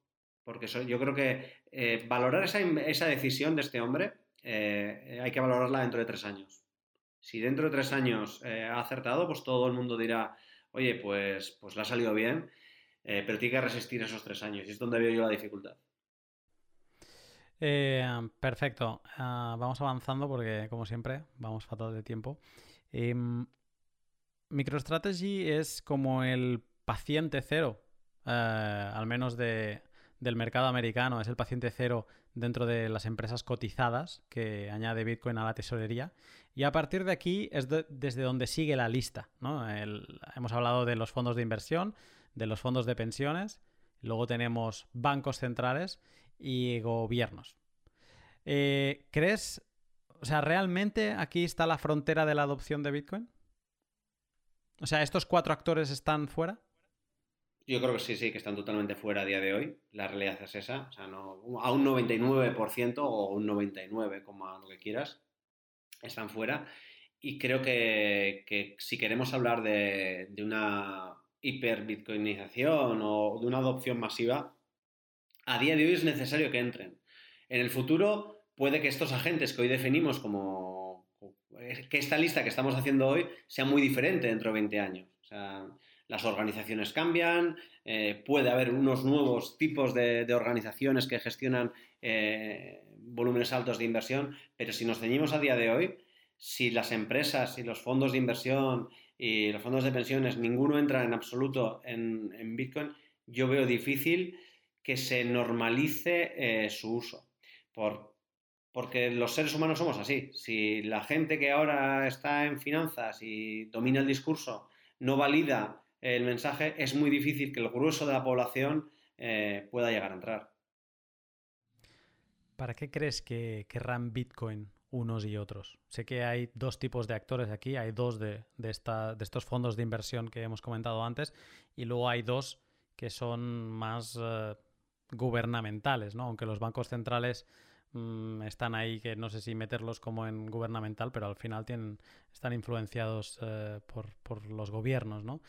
porque yo creo que eh, valorar esa, decisión de este hombre eh, hay que valorarla dentro de tres años. Si dentro de tres años eh, ha acertado, pues todo el mundo dirá, oye, pues, pues le ha salido bien, pero tiene que resistir esos tres años. Y es donde veo yo la dificultad. perfecto. Ah, vamos avanzando porque, como siempre, vamos fatal de tiempo. Em, MicroStrategy es como el paciente cero, al menos de, del mercado americano, es el paciente cero dentro de las empresas cotizadas que añade Bitcoin a la tesorería. Y a partir de aquí es desde donde sigue la lista. hemos hablado de los fondos de inversión, de los fondos de pensiones, luego tenemos bancos centrales y gobiernos. Eh, ¿Crees, o sea, realmente aquí está la frontera de la adopción de Bitcoin? O sea, ¿estos cuatro actores están fuera? Yo creo que sí, sí, que están totalmente fuera a día de hoy. La realidad es esa. O sea, no, a un 99% o un 99, como lo que quieras, están fuera. Y creo que, si queremos hablar de, de una hiperbitcoinización o de una adopción masiva, a día de hoy es necesario que entren. En el futuro puede que estos agentes que hoy definimos como que esta lista que estamos haciendo hoy sea muy diferente dentro de 20 años. Las organizaciones cambian, eh, puede haber unos nuevos tipos de, organizaciones que gestionan eh, volúmenes altos de inversión, pero si nos ceñimos a día de hoy, si las empresas y los fondos de inversión y los fondos de pensiones, ninguno entra en absoluto en, Bitcoin, yo veo difícil que se normalice eh, su uso. Por, porque los seres humanos somos así. Si la gente que ahora está en finanzas y domina el discurso no valida el mensaje, es muy difícil que el grueso de la población eh, pueda llegar a entrar. ¿Para qué crees que querrán Bitcoin unos y otros? Sé que hay dos tipos de actores aquí, hay dos de, estos fondos de inversión que hemos comentado antes y luego hay dos que son más eh, gubernamentales, ¿no? Aunque los bancos centrales mm, están ahí, que no sé si meterlos como en gubernamental, pero al final tienen, están influenciados eh, por, por, los gobiernos, ¿no?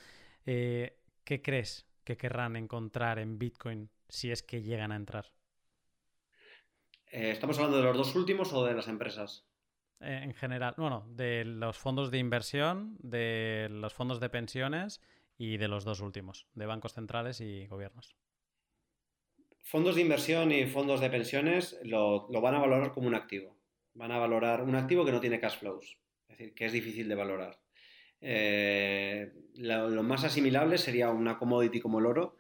Eh, ¿Qué crees que querrán encontrar en Bitcoin si es que llegan a entrar? Eh, ¿Estamos hablando de los dos últimos o de las empresas? En general, bueno, de los fondos de inversión, de los fondos de pensiones y de los dos últimos, de bancos centrales y gobiernos. Fondos de inversión y fondos de pensiones lo, lo van a valorar como un activo. Van a valorar un activo que no tiene cash flows, es decir, que es difícil de valorar. Eh, lo, más asimilable sería una commodity como el oro.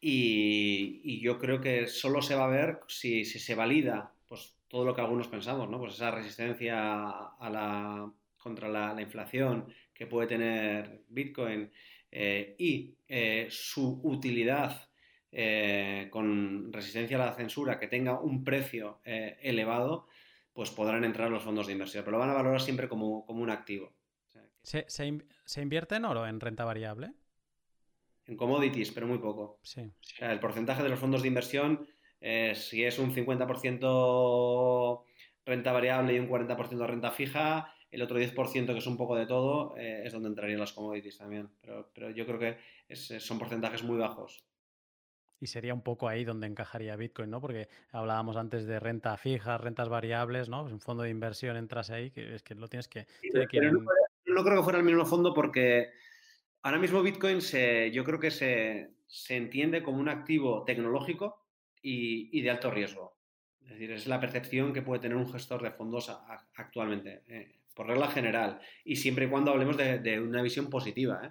Y, yo creo que solo se va a ver si, se valida pues, todo lo que algunos pensamos, ¿no? Pues esa resistencia contra la, inflación que puede tener Bitcoin eh, y eh, su utilidad con resistencia a la censura que tenga un precio elevado, pues podrán entrar los fondos de inversión, pero lo van a valorar siempre como un activo. ¿Se, invierte en oro en renta variable? En commodities, pero muy poco. Sí. el porcentaje de los fondos de inversión, eh, si es un 50% renta variable y un 40% renta fija, el otro 10% que es un poco de todo, eh, es donde entrarían las commodities también. Pero, yo creo que son porcentajes muy bajos. Y sería un poco ahí donde encajaría Bitcoin, ¿no? Porque hablábamos antes de renta fija, rentas variables, ¿no? Pues un fondo de inversión entras ahí, que es que lo tienes que no creo que fuera el mismo fondo porque ahora mismo Bitcoin se, yo creo que se, entiende como un activo tecnológico y, de alto riesgo. Es decir, es la percepción que puede tener un gestor de fondos actualmente, eh, por regla general, y siempre y cuando hablemos de, una visión positiva. ¿eh?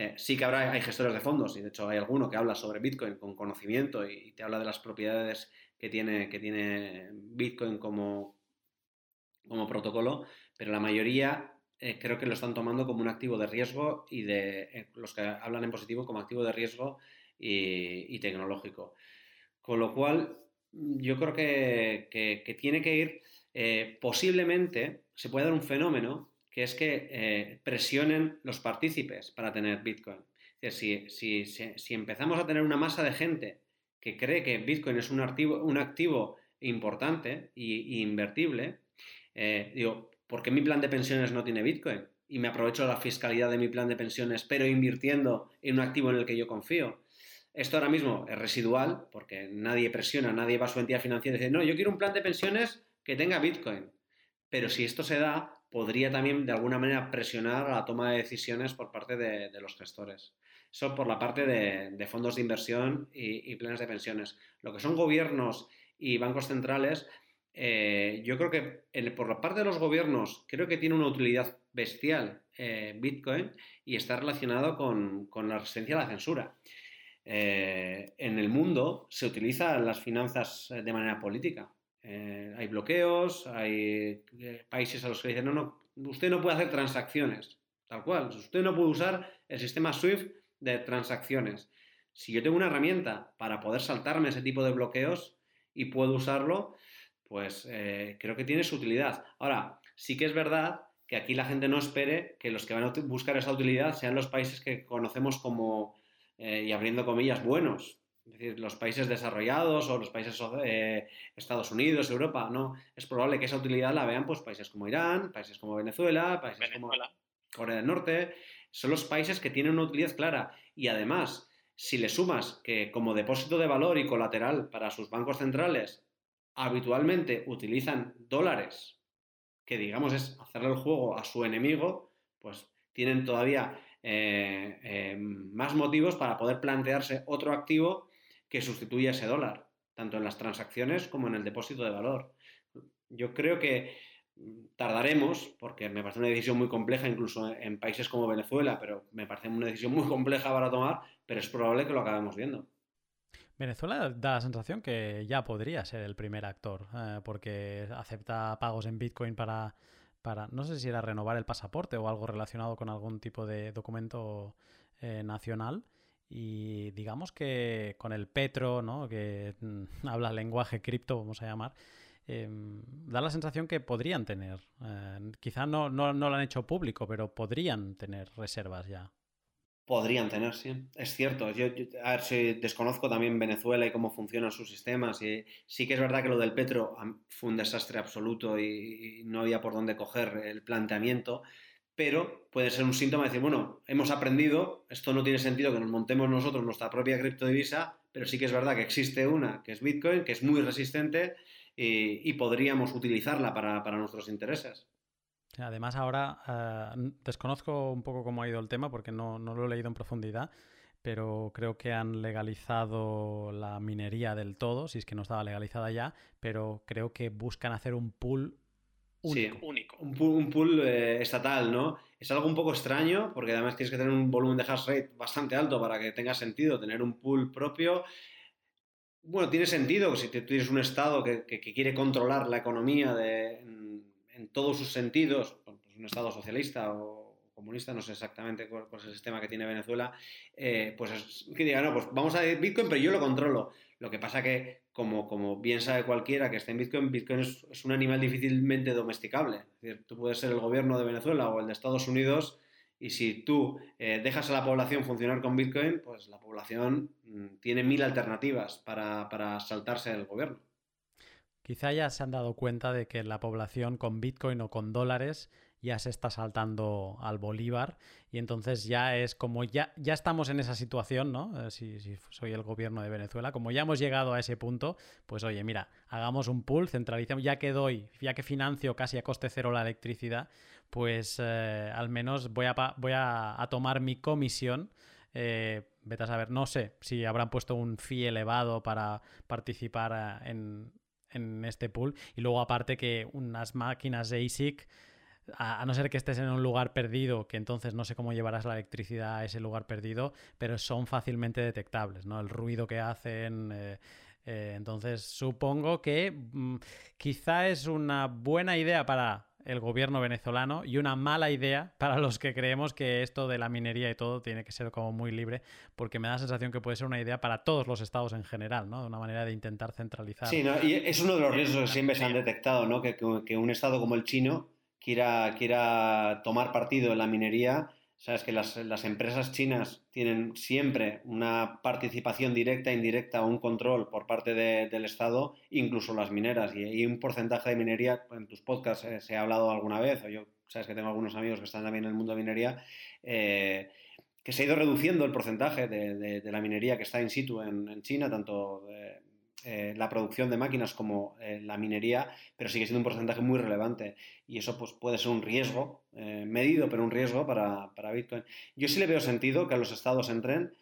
Eh, sí que habrá, hay gestores de fondos, y de hecho hay alguno que habla sobre Bitcoin con conocimiento y, te habla de las propiedades que tiene, que tiene Bitcoin como, como protocolo, pero la mayoría eh, creo que lo están tomando como un activo de riesgo y de eh, los que hablan en positivo como activo de riesgo y, tecnológico. Con lo cual, yo creo que, tiene que ir, posiblemente se puede dar un fenómeno que es que presionen los partícipes para tener Bitcoin. Es decir, si, empezamos a tener una masa de gente que cree que Bitcoin es un activo, un activo importante e invertible, digo, ¿por qué mi plan de pensiones no tiene Bitcoin? Y me aprovecho la fiscalidad de mi plan de pensiones, pero invirtiendo en un activo en el que yo confío. Esto ahora mismo es residual, porque nadie presiona, nadie va a su entidad financiera y dice, no, yo quiero un plan de pensiones que tenga Bitcoin. Pero si esto se da, podría también de alguna manera presionar a la toma de decisiones por parte de, los gestores. Eso por la parte de, fondos de inversión y, y, planes de pensiones. Lo que son gobiernos y bancos centrales, eh, yo creo que por la parte de los gobiernos, creo que tiene una utilidad bestial eh, Bitcoin y está relacionado con, la resistencia a la censura. Eh, en el mundo se utilizan las finanzas de manera política. Hay bloqueos, hay países a los que dicen, no, no, usted no puede hacer transacciones, tal cual. Usted no puede usar el sistema SWIFT de transacciones. Si yo tengo una herramienta para poder saltarme ese tipo de bloqueos y puedo usarlo, pues eh, creo que tiene su utilidad. Ahora, sí que es verdad que aquí la gente no espere que los que van a buscar esa utilidad sean los países que conocemos como, eh, y abriendo comillas, buenos. Es decir, los países desarrollados o los países eh, Estados Unidos, Europa, no. Es probable que esa utilidad la vean pues países como Irán, países como Venezuela, países como Corea del Norte. Son los países que tienen una utilidad clara. Y además, si le sumas que como depósito de valor y colateral para sus bancos centrales habitualmente utilizan dólares, que digamos es hacerle el juego a su enemigo, pues tienen todavía eh, eh, más motivos para poder plantearse otro activo que sustituya ese dólar, tanto en las transacciones como en el depósito de valor. Yo creo que tardaremos, porque me parece una decisión muy compleja, incluso en países como Venezuela, pero me parece una decisión muy compleja para tomar, pero es probable que lo acabemos viendo. Venezuela da la sensación que ya podría ser el primer actor, eh, porque acepta pagos en Bitcoin para, para, no sé si era renovar el pasaporte o algo relacionado con algún tipo de documento eh, nacional. Y digamos que con el Petro, ¿no? que habla lenguaje cripto, vamos a llamar, em, da la sensación que podrían tener, eh, quizá no, no, no lo han hecho público, pero podrían tener reservas ya. Podrían tener, sí. Es cierto. Yo, a ver si desconozco también Venezuela y cómo funcionan sus sistemas. Y sí que es verdad que lo del Petro fue un desastre absoluto y, no había por dónde coger el planteamiento. Pero puede ser un síntoma de decir, bueno, hemos aprendido, esto no tiene sentido que nos montemos nosotros nuestra propia criptodivisa, pero sí que es verdad que existe una, que es Bitcoin, que es muy resistente y, podríamos utilizarla para, para nuestros intereses. Además, ahora eh, desconozco un poco cómo ha ido el tema porque no, lo he leído en profundidad, pero creo que han legalizado la minería del todo, si es que no estaba legalizada ya, pero creo que buscan hacer un pool único. Un pool, eh, estatal, ¿no? Es algo un poco extraño porque además tienes que tener un volumen de hash rate bastante alto para que tenga sentido tener un pool propio. Bueno, tiene sentido si tú tienes un Estado que, que quiere controlar la economía de, en todos sus sentidos, pues un Estado socialista o comunista, no sé exactamente cuál, es el sistema que tiene Venezuela, eh, pues que diga, no, pues vamos a Bitcoin, pero yo lo controlo. Lo que pasa que, como, como bien sabe cualquiera que esté en Bitcoin, Bitcoin es, un animal difícilmente domesticable. Es decir, tú puedes ser el gobierno de Venezuela o el de Estados Unidos y si tú eh, dejas a la población funcionar con Bitcoin, pues la población mm, tiene mil alternativas para, para saltarse el gobierno. Quizá ya se han dado cuenta de que la población con Bitcoin o con dólares ya se está saltando al Bolívar y entonces ya es como ya, ya estamos en esa situación, ¿no? Eh, si, soy el gobierno de Venezuela, como ya hemos llegado a ese punto, pues oye, mira, hagamos un pool, centralicemos, ya que doy, ya que financio casi a coste cero la electricidad, pues eh, al menos voy a, voy a, tomar mi comisión. Eh, vete a saber, no sé si habrán puesto un fee elevado para participar en, en este pool. Y luego aparte que unas máquinas ASIC, a, no ser que estés en un lugar perdido, que entonces no sé cómo llevarás la electricidad a ese lugar perdido, pero son fácilmente detectables, ¿no? El ruido que hacen... Eh, entonces, supongo que mm, quizá es una buena idea para el gobierno venezolano y una mala idea para los que creemos que esto de la minería y todo tiene que ser como muy libre, porque me da la sensación que puede ser una idea para todos los estados en general, ¿no? De una manera de intentar centralizar. Sí, y es uno de los riesgos que siempre se han detectado, ¿no? Que, que un estado como el chino quiera, quiera tomar partido en la minería Sabes que las, empresas chinas tienen siempre una participación directa, indirecta o un control por parte del Estado, incluso las mineras. Y, hay un porcentaje de minería, en tus podcasts eh, se ha hablado alguna vez, o yo sabes que tengo algunos amigos que están también en el mundo de minería, eh, que se ha ido reduciendo el porcentaje de, la minería que está in situ en, China, tanto eh, la producción de máquinas como eh, la minería, pero sigue siendo un porcentaje muy relevante. Y eso pues, puede ser un riesgo, eh, medido, pero un riesgo para, Bitcoin. Yo sí le veo sentido que los estados entren.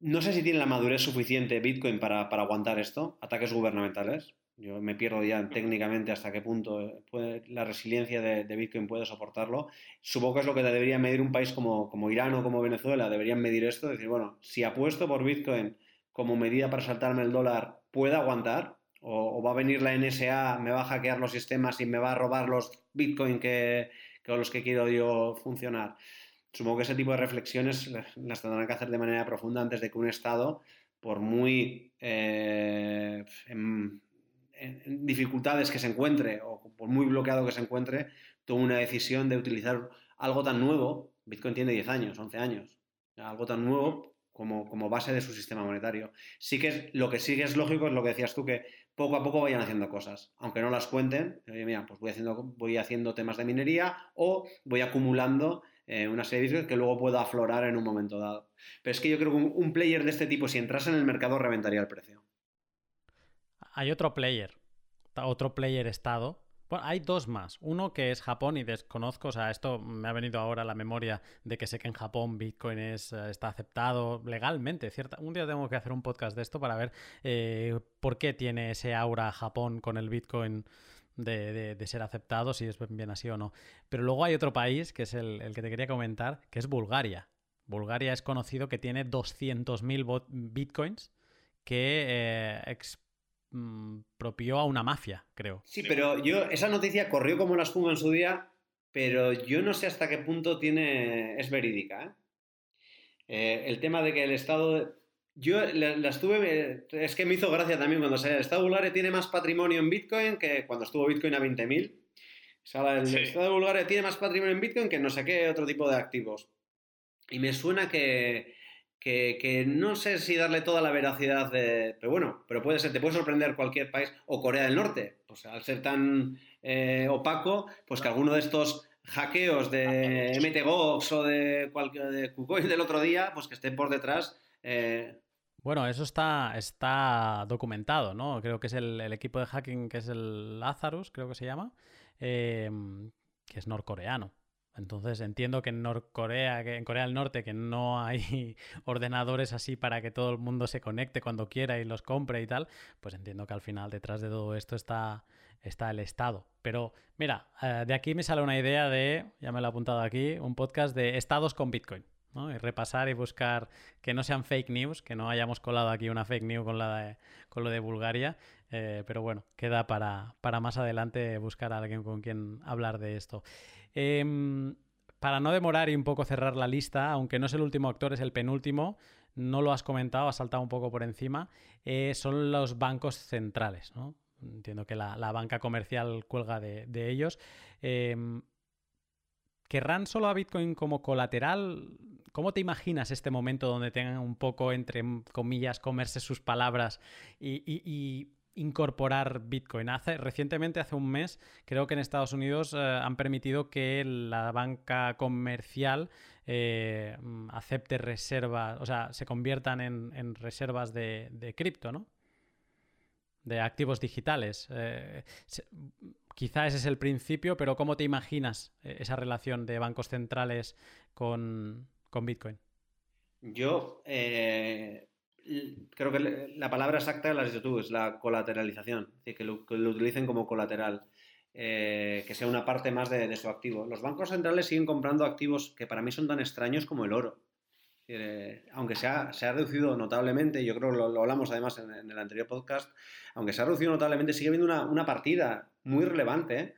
No sé si tiene la madurez suficiente Bitcoin para, aguantar esto, ataques gubernamentales. Yo me pierdo ya técnicamente hasta qué punto la resiliencia de, Bitcoin puede soportarlo. Supongo que es lo que debería medir un país como, como Irán o como Venezuela. Deberían medir esto, decir, bueno, si apuesto por Bitcoin como medida para saltarme el dólar pueda aguantar? O, va a venir la NSA, me va a hackear los sistemas y me va a robar los Bitcoin que, con los que quiero yo funcionar? Supongo que ese tipo de reflexiones las tendrán que hacer de manera profunda antes de que un Estado, por muy eh, en, dificultades que se encuentre o por muy bloqueado que se encuentre, tome una decisión de utilizar algo tan nuevo. Bitcoin tiene 10 años, 11 años. Algo tan nuevo como, base de su sistema monetario. Sí que lo que sí que es lógico es lo que decías tú, que poco a poco vayan haciendo cosas, aunque no las cuenten, oye, mira, pues voy haciendo, voy haciendo temas de minería o voy acumulando eh, una serie de que luego pueda aflorar en un momento dado. Pero es que yo creo que un, player de este tipo, si entrase en el mercado, reventaría el precio. Hay otro player, otro player estado, bueno, hay dos más. Uno que es Japón y desconozco, o sea, esto me ha venido ahora a la memoria de que sé que en Japón Bitcoin es, eh, está aceptado legalmente. Cierta, un día tengo que hacer un podcast de esto para ver eh, por qué tiene ese aura Japón con el Bitcoin. De, ser aceptado, si es bien así o no. Pero luego hay otro país, que es el, que te quería comentar, que es Bulgaria. Bulgaria es conocido que tiene 200.000 bitcoins que eh, Mm, propió a una mafia, creo. Sí, pero yo, esa noticia corrió como la espuma en su día, pero yo no sé hasta qué punto tiene, es verídica. ¿eh? Eh, el tema de que el Estado... Yo la, estuve... Es que me hizo gracia también cuando se el Estado Bulgaria tiene más patrimonio en Bitcoin que cuando estuvo Bitcoin a 20.000. O el Estado de Bulgaria tiene más patrimonio en Bitcoin que no sé qué otro tipo de activos. Y me suena que, que, no sé si darle toda la veracidad de... Pero bueno, pero puede ser, te puede sorprender cualquier país, o Corea del Norte, pues al ser tan eh, opaco, pues que alguno de estos hackeos de MTGOX o de, cualquier, de KuCoin del otro día, pues que estén por detrás. Eh. Bueno, eso está, está documentado, ¿no? Creo que es el, equipo de hacking que es el Lazarus, creo que se llama, eh, que es norcoreano. Entonces entiendo que en Norcorea, que en Corea del Norte, que no hay ordenadores así para que todo el mundo se conecte cuando quiera y los compre y tal, pues entiendo que al final detrás de todo esto está, está el Estado. Pero mira, eh, de aquí me sale una idea de, ya me lo he apuntado aquí, un podcast de estados con Bitcoin. ¿no? Y repasar y buscar que no sean fake news, que no hayamos colado aquí una fake news con, la con lo de Bulgaria. Eh, pero bueno, queda para, para más adelante buscar a alguien con quien hablar de esto. Em, para no demorar y un poco cerrar la lista, aunque no es el último actor, es el penúltimo, no lo has comentado, has saltado un poco por encima, eh, son los bancos centrales. ¿no? Entiendo que la, banca comercial cuelga de, ellos. Em, ¿Querrán solo a Bitcoin como colateral? ¿Cómo te imaginas este momento donde tengan un poco, entre comillas, comerse sus palabras y incorporar Bitcoin. Hace, recientemente, hace un mes, creo que en Estados Unidos eh, han permitido que la banca comercial eh, acepte reservas, o sea, se conviertan en, reservas de, cripto, ¿no? De activos digitales. Eh, quizá ese es el principio, pero ¿cómo te imaginas esa relación de bancos centrales con, con Bitcoin? Yo creo que la palabra exacta la has dicho tú, es la colateralización, es decir, que lo, utilicen como colateral, eh, que sea una parte más de, su activo. Los bancos centrales siguen comprando activos que para mí son tan extraños como el oro. Eh, aunque se ha, se ha, reducido notablemente, yo creo que lo, hablamos además en, el anterior podcast, aunque se ha reducido notablemente, sigue habiendo una, una partida muy relevante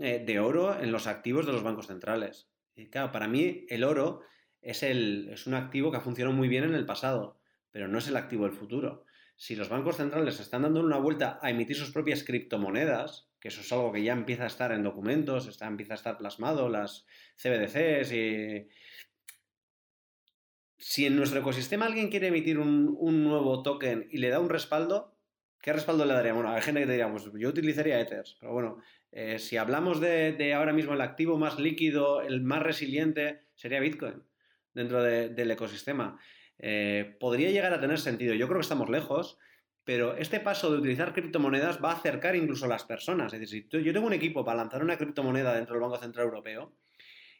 eh, de oro en los activos de los bancos centrales. Y claro, para mí el oro es, el, es un activo que ha funcionado muy bien en el pasado, pero no es el activo del futuro. Si los bancos centrales están dando una vuelta a emitir sus propias criptomonedas, que eso es algo que ya empieza a estar en documentos, está, empieza a estar plasmado, las CBDCs y... Si en nuestro ecosistema alguien quiere emitir un, nuevo token y le da un respaldo, ¿qué respaldo le daría? Bueno, hay gente que te diría, pues yo utilizaría Ethers, pero bueno, eh, si hablamos de, ahora mismo el activo más líquido, el más resiliente, sería Bitcoin dentro del ecosistema. Eh, podría llegar a tener sentido. Yo creo que estamos lejos, pero este paso de utilizar criptomonedas va a acercar incluso a las personas. Es decir, si yo tengo un equipo para lanzar una criptomoneda dentro del Banco Central Europeo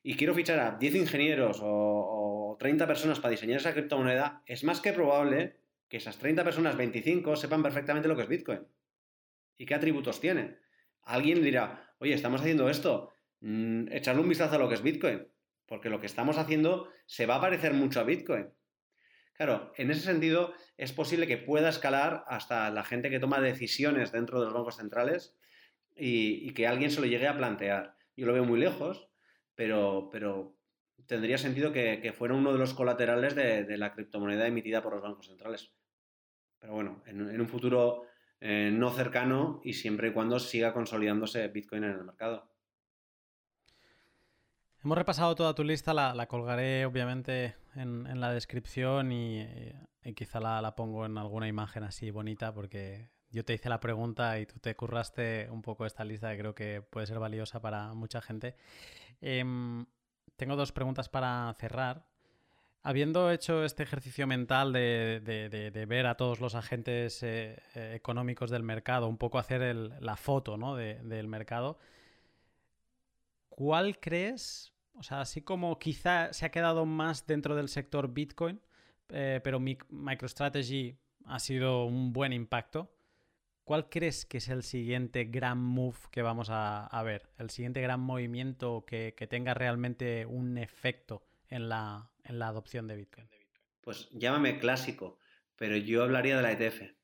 y quiero fichar a 10 ingenieros o, 30 personas para diseñar esa criptomoneda, es más que probable que esas 30 personas, 25, sepan perfectamente lo que es Bitcoin y qué atributos tiene. Alguien dirá, oye, estamos haciendo esto, mm, echarle un vistazo a lo que es Bitcoin, porque lo que estamos haciendo se va a parecer mucho a Bitcoin. Claro, en ese sentido es posible que pueda escalar hasta la gente que toma decisiones dentro de los bancos centrales y, que alguien se lo llegue a plantear. Yo lo veo muy lejos, pero, pero tendría sentido que, fuera uno de los colaterales de, la criptomoneda emitida por los bancos centrales. Pero bueno, en, un futuro eh, no cercano y siempre y cuando siga consolidándose Bitcoin en el mercado. Hemos repasado toda tu lista, la, colgaré obviamente en, la descripción y, quizá la, pongo en alguna imagen así bonita porque yo te hice la pregunta y tú te curraste un poco esta lista que creo que puede ser valiosa para mucha gente. Em, tengo dos preguntas para cerrar. Habiendo hecho este ejercicio mental de, ver a todos los agentes eh, eh, económicos del mercado, un poco hacer la foto ¿no? del mercado, ¿cuál crees o sea, así como quizá se ha quedado más dentro del sector Bitcoin, eh, pero MicroStrategy ha sido un buen impacto. ¿Cuál crees que es el siguiente gran move que vamos a, ver? El siguiente gran movimiento que, tenga realmente un efecto en la, adopción de Bitcoin. Pues llámame clásico, pero yo hablaría de la ETF.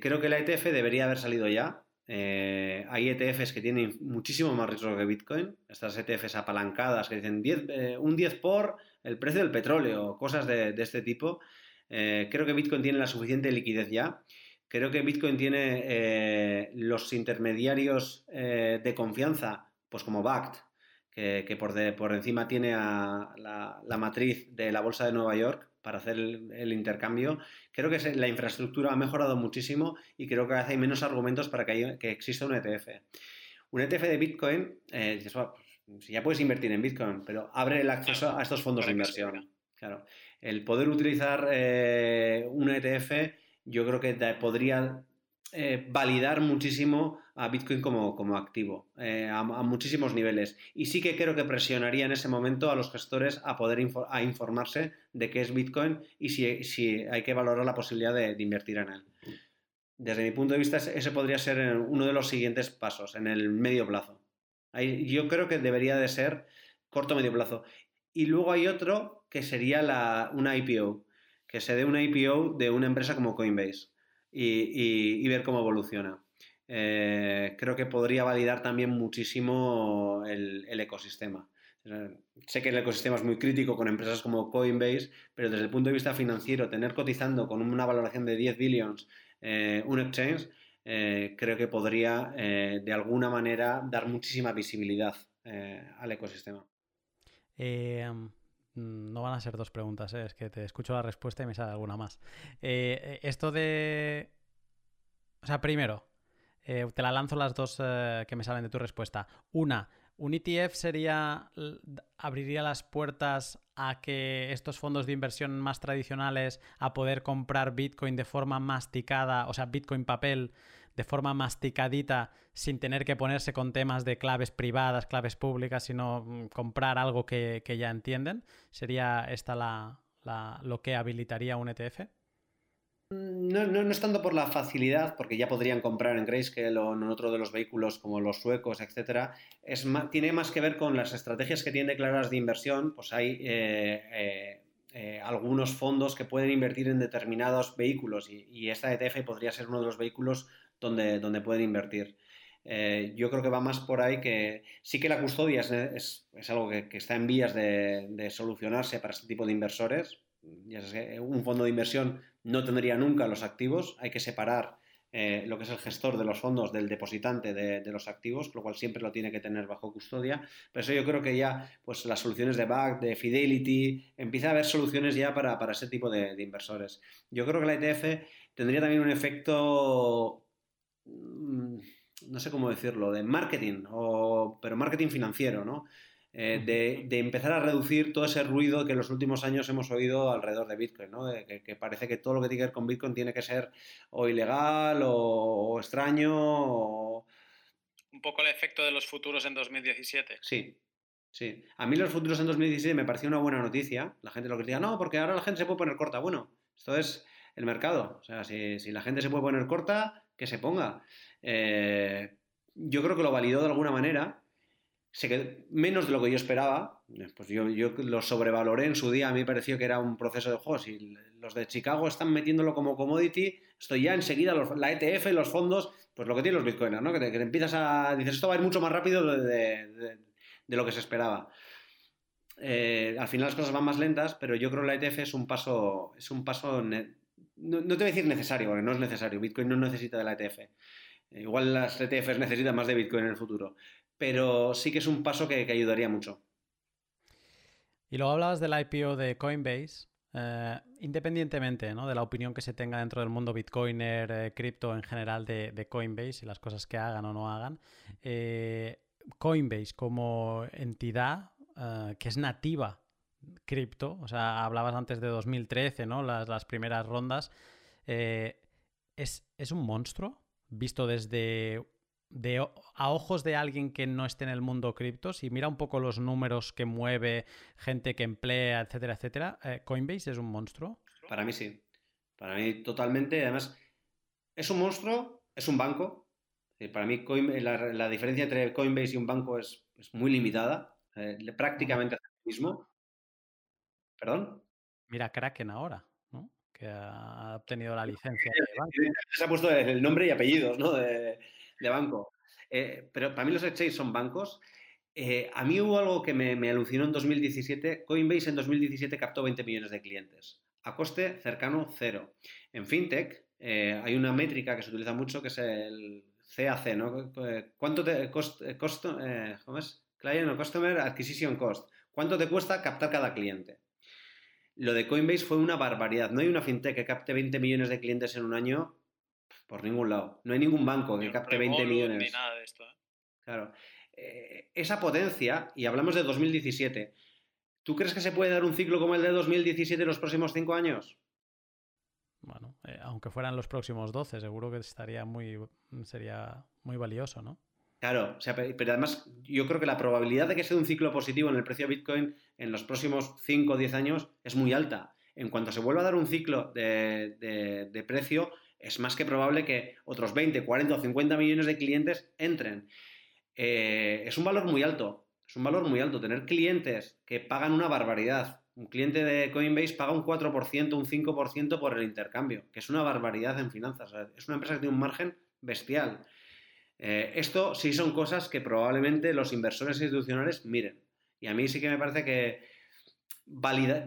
creo que la ETF debería haber salido ya, eh, hay ETFs que tienen muchísimo más riesgo que Bitcoin, estas ETFs apalancadas que dicen eh, un 10 por el precio del petróleo, cosas de, este tipo. Eh, creo que Bitcoin tiene la suficiente liquidez ya. Creo que Bitcoin tiene los intermediarios de confianza, pues como BACT, que, por, por, encima tiene a la matriz de la Bolsa de Nueva York, para hacer el, intercambio. Creo que la infraestructura ha mejorado muchísimo y creo que hay menos argumentos para que, que exista un ETF. Un ETF de Bitcoin, eh, dices, pues, ya puedes invertir en Bitcoin, pero abre el acceso a estos fondos de inversión. Claro. El poder utilizar eh, un ETF, yo creo que podría eh, validar muchísimo a Bitcoin como, como activo, eh, a, muchísimos niveles. Y sí que creo que presionaría en ese momento a los gestores a poder a informarse de qué es Bitcoin y si, si hay que valorar la posibilidad de, invertir en él. Desde mi punto de vista, ese podría ser uno de los siguientes pasos en el medio plazo. yo creo que debería de ser corto medio plazo. Y luego hay otro que sería la, una IPO, que se dé una IPO de una empresa como Coinbase y, ver cómo evoluciona. Eh, creo que podría validar también muchísimo el, ecosistema. sé que el ecosistema es muy crítico con empresas como Coinbase, pero desde el punto de vista financiero, tener cotizando con una valoración de 10 billions eh, un exchange, eh, creo que podría de alguna manera dar muchísima visibilidad al ecosistema. Mm, no van a ser dos preguntas, es que te escucho la respuesta y me sale alguna más. Esto de... O sea, primero, te la lanzo las dos que me salen de tu respuesta. Una, un ETF sería, abriría las puertas a que estos fondos de inversión más tradicionales a poder comprar Bitcoin de forma masticada, o sea, Bitcoin papel, de forma masticadita sin tener que ponerse con temas de claves privadas, claves públicas, sino mm, comprar algo que, ya entienden? ¿Sería esta la, lo que habilitaría un ETF? No, no, no, es tanto por la facilidad, porque ya podrían comprar en Grayscale o en otro de los vehículos como los suecos, etcétera. Es tiene más que ver con las estrategias que tienen declaradas de inversión. Pues hay eh, eh, eh, algunos fondos que pueden invertir en determinados vehículos y, esta ETF podría ser uno de los vehículos donde, donde pueden invertir. yo creo que va más por ahí que sí que la custodia es, es, algo que, que, está en vías de, de solucionarse para este tipo de inversores. Un fondo de inversión no tendría nunca los activos, hay que separar eh, lo que es el gestor de los fondos del depositante de, los activos, lo cual siempre lo tiene que tener bajo custodia. Pero eso yo creo que ya, pues las soluciones de BAC, de Fidelity, empieza a haber soluciones ya para, ese tipo de, inversores. Yo creo que la ETF tendría también un efecto, mm, no sé cómo decirlo, de marketing, o, pero marketing financiero, ¿no? Eh, de, empezar a reducir todo ese ruido que en los últimos años hemos oído alrededor de Bitcoin, ¿no? que, parece que todo lo que tiene que ver con Bitcoin tiene que ser o ilegal o, extraño. Un poco el efecto de los futuros en 2017. Sí, sí. A mí los futuros en 2017 me pareció una buena noticia. La gente lo que decía, no, porque ahora la gente se puede poner corta. Bueno, esto es el mercado. O sea, si, la gente se puede poner corta, que se ponga. Eh, yo creo que lo validó de alguna manera se menos de lo que yo esperaba. Pues yo, yo, lo sobrevaloré en su día, a mí me pareció que era un proceso de juego. Si los de Chicago están metiéndolo como commodity, estoy ya enseguida, la ETF, los fondos, pues lo que tienen los bitcoiners, ¿no? Que te, empiezas a. Dices, esto va a ir mucho más rápido de, lo que se esperaba. Eh, al final las cosas van más lentas, pero yo creo que la ETF es un paso. Es un paso no, te voy a decir necesario, porque no es necesario. Bitcoin no necesita de la ETF. Igual las ETFs necesitan más de Bitcoin en el futuro pero sí que es un paso que, ayudaría mucho. Y luego hablabas del IPO de Coinbase. Eh, independientemente de la opinión que se tenga dentro del mundo bitcoiner, eh, cripto en general de, Coinbase y las cosas que hagan o no hagan, eh, Coinbase como entidad que es nativa cripto, o sea, hablabas antes de 2013, ¿no? las, las primeras rondas, ¿es, ¿es un monstruo visto desde a ojos de alguien que no esté en el mundo cripto, si mira un poco los números que mueve, gente que emplea, etcétera, etcétera, eh, ¿Coinbase es un monstruo? Para mí sí. Para mí totalmente. Además, es un monstruo, es un banco. Eh, para mí la, diferencia entre Coinbase y un banco es, muy limitada. Eh, prácticamente es lo mismo. ¿Perdón? Mira Kraken ahora, ¿no? Que ha obtenido la licencia. Se ha puesto el nombre y apellidos, ¿no? De, de banco. Eh, pero para mí los exchanges son bancos. Eh, a mí hubo algo que me, alucinó en 2017. Coinbase en 2017 captó 20 millones de clientes, a coste cercano cero. En FinTech eh, hay una métrica que se utiliza mucho que es el CAC, ¿no? ¿Cuánto te cost. Client Customer Acquisition Cost. ¿Cuánto te cuesta captar cada cliente? Lo de Coinbase fue una barbaridad. No hay una fintech que capte 20 millones de clientes en un año por ningún lado. No hay ningún banco que capte 20 millones. Ni nada de esto. ¿eh? Claro. Eh, esa potencia, y hablamos de 2017, ¿tú crees que se puede dar un ciclo como el de 2017 en los próximos cinco años? Bueno, eh, aunque fueran los próximos 12, seguro que estaría muy, sería muy valioso, ¿no? Claro, pero además yo creo que la probabilidad de que sea un ciclo positivo en el precio de Bitcoin en los próximos 5 o 10 años es muy alta. En cuanto se vuelva a dar un ciclo de precio, es más que probable que otros 20, 40 o 50 millones de clientes entren. Eh, es un valor muy alto, es un valor muy alto. Tener clientes que pagan una barbaridad. Un cliente de Coinbase paga un 4%, un 5% por el intercambio, que es una barbaridad en finanzas. Es una empresa que tiene un margen bestial. Eh, esto sí son cosas que probablemente los inversores institucionales miren. Y a mí sí que me parece que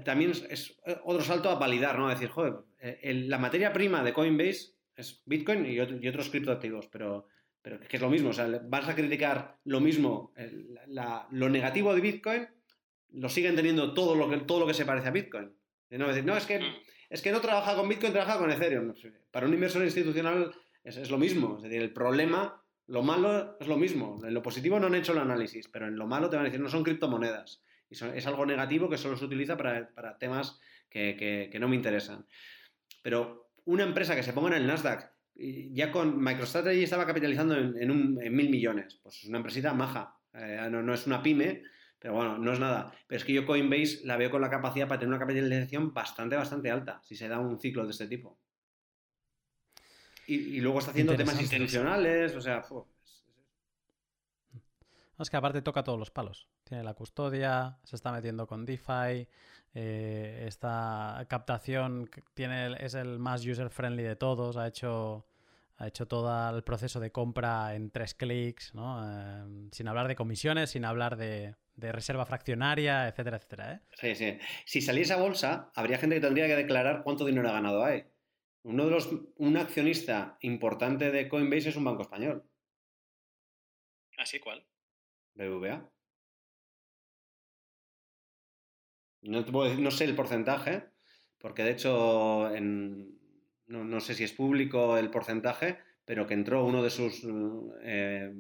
también es, otro salto a validar, ¿no? A decir, joder, eh, la materia prima de Coinbase es Bitcoin y, otros criptoactivos, pero, pero que es lo mismo. O sea, vas a criticar lo mismo, lo negativo de Bitcoin, lo siguen teniendo todo lo que, todo lo que se parece a Bitcoin. no, decir, no, es que, mm. es que no trabaja con Bitcoin, trabaja con Ethereum. Para un inversor institucional es, es lo mismo. Es decir, el problema, lo malo es lo mismo. En lo positivo no han hecho el análisis, pero en lo malo te van a decir, no son criptomonedas. Y es algo negativo que solo se utiliza para, para temas que, que, que no me interesan. Pero una empresa que se ponga en el Nasdaq, ya con MicroStrategy estaba capitalizando en, mil millones. Pues es una empresita maja. Eh, no, es una pyme, pero bueno, no es nada. Pero es que yo Coinbase la veo con la capacidad para tener una capitalización bastante, bastante alta, si se da un ciclo de este tipo. Y, luego está haciendo temas institucionales, o sea... es que aparte toca todos los palos. Tiene la custodia, se está metiendo con DeFi, eh, esta captación tiene, es el más user-friendly de todos, ha hecho, ha hecho todo el proceso de compra en tres clics, ¿no? Eh, sin hablar de comisiones, sin hablar de, reserva fraccionaria, etcétera, etcétera. ¿eh? Sí, sí. Si saliese a bolsa, habría gente que tendría que declarar cuánto dinero ha ganado ahí. Uno de los, un accionista importante de Coinbase es un banco español. ¿Así ¿Ah, cuál? BBVA. No, sé el porcentaje, porque de hecho no, sé si es público el porcentaje, pero que entró uno de sus eh,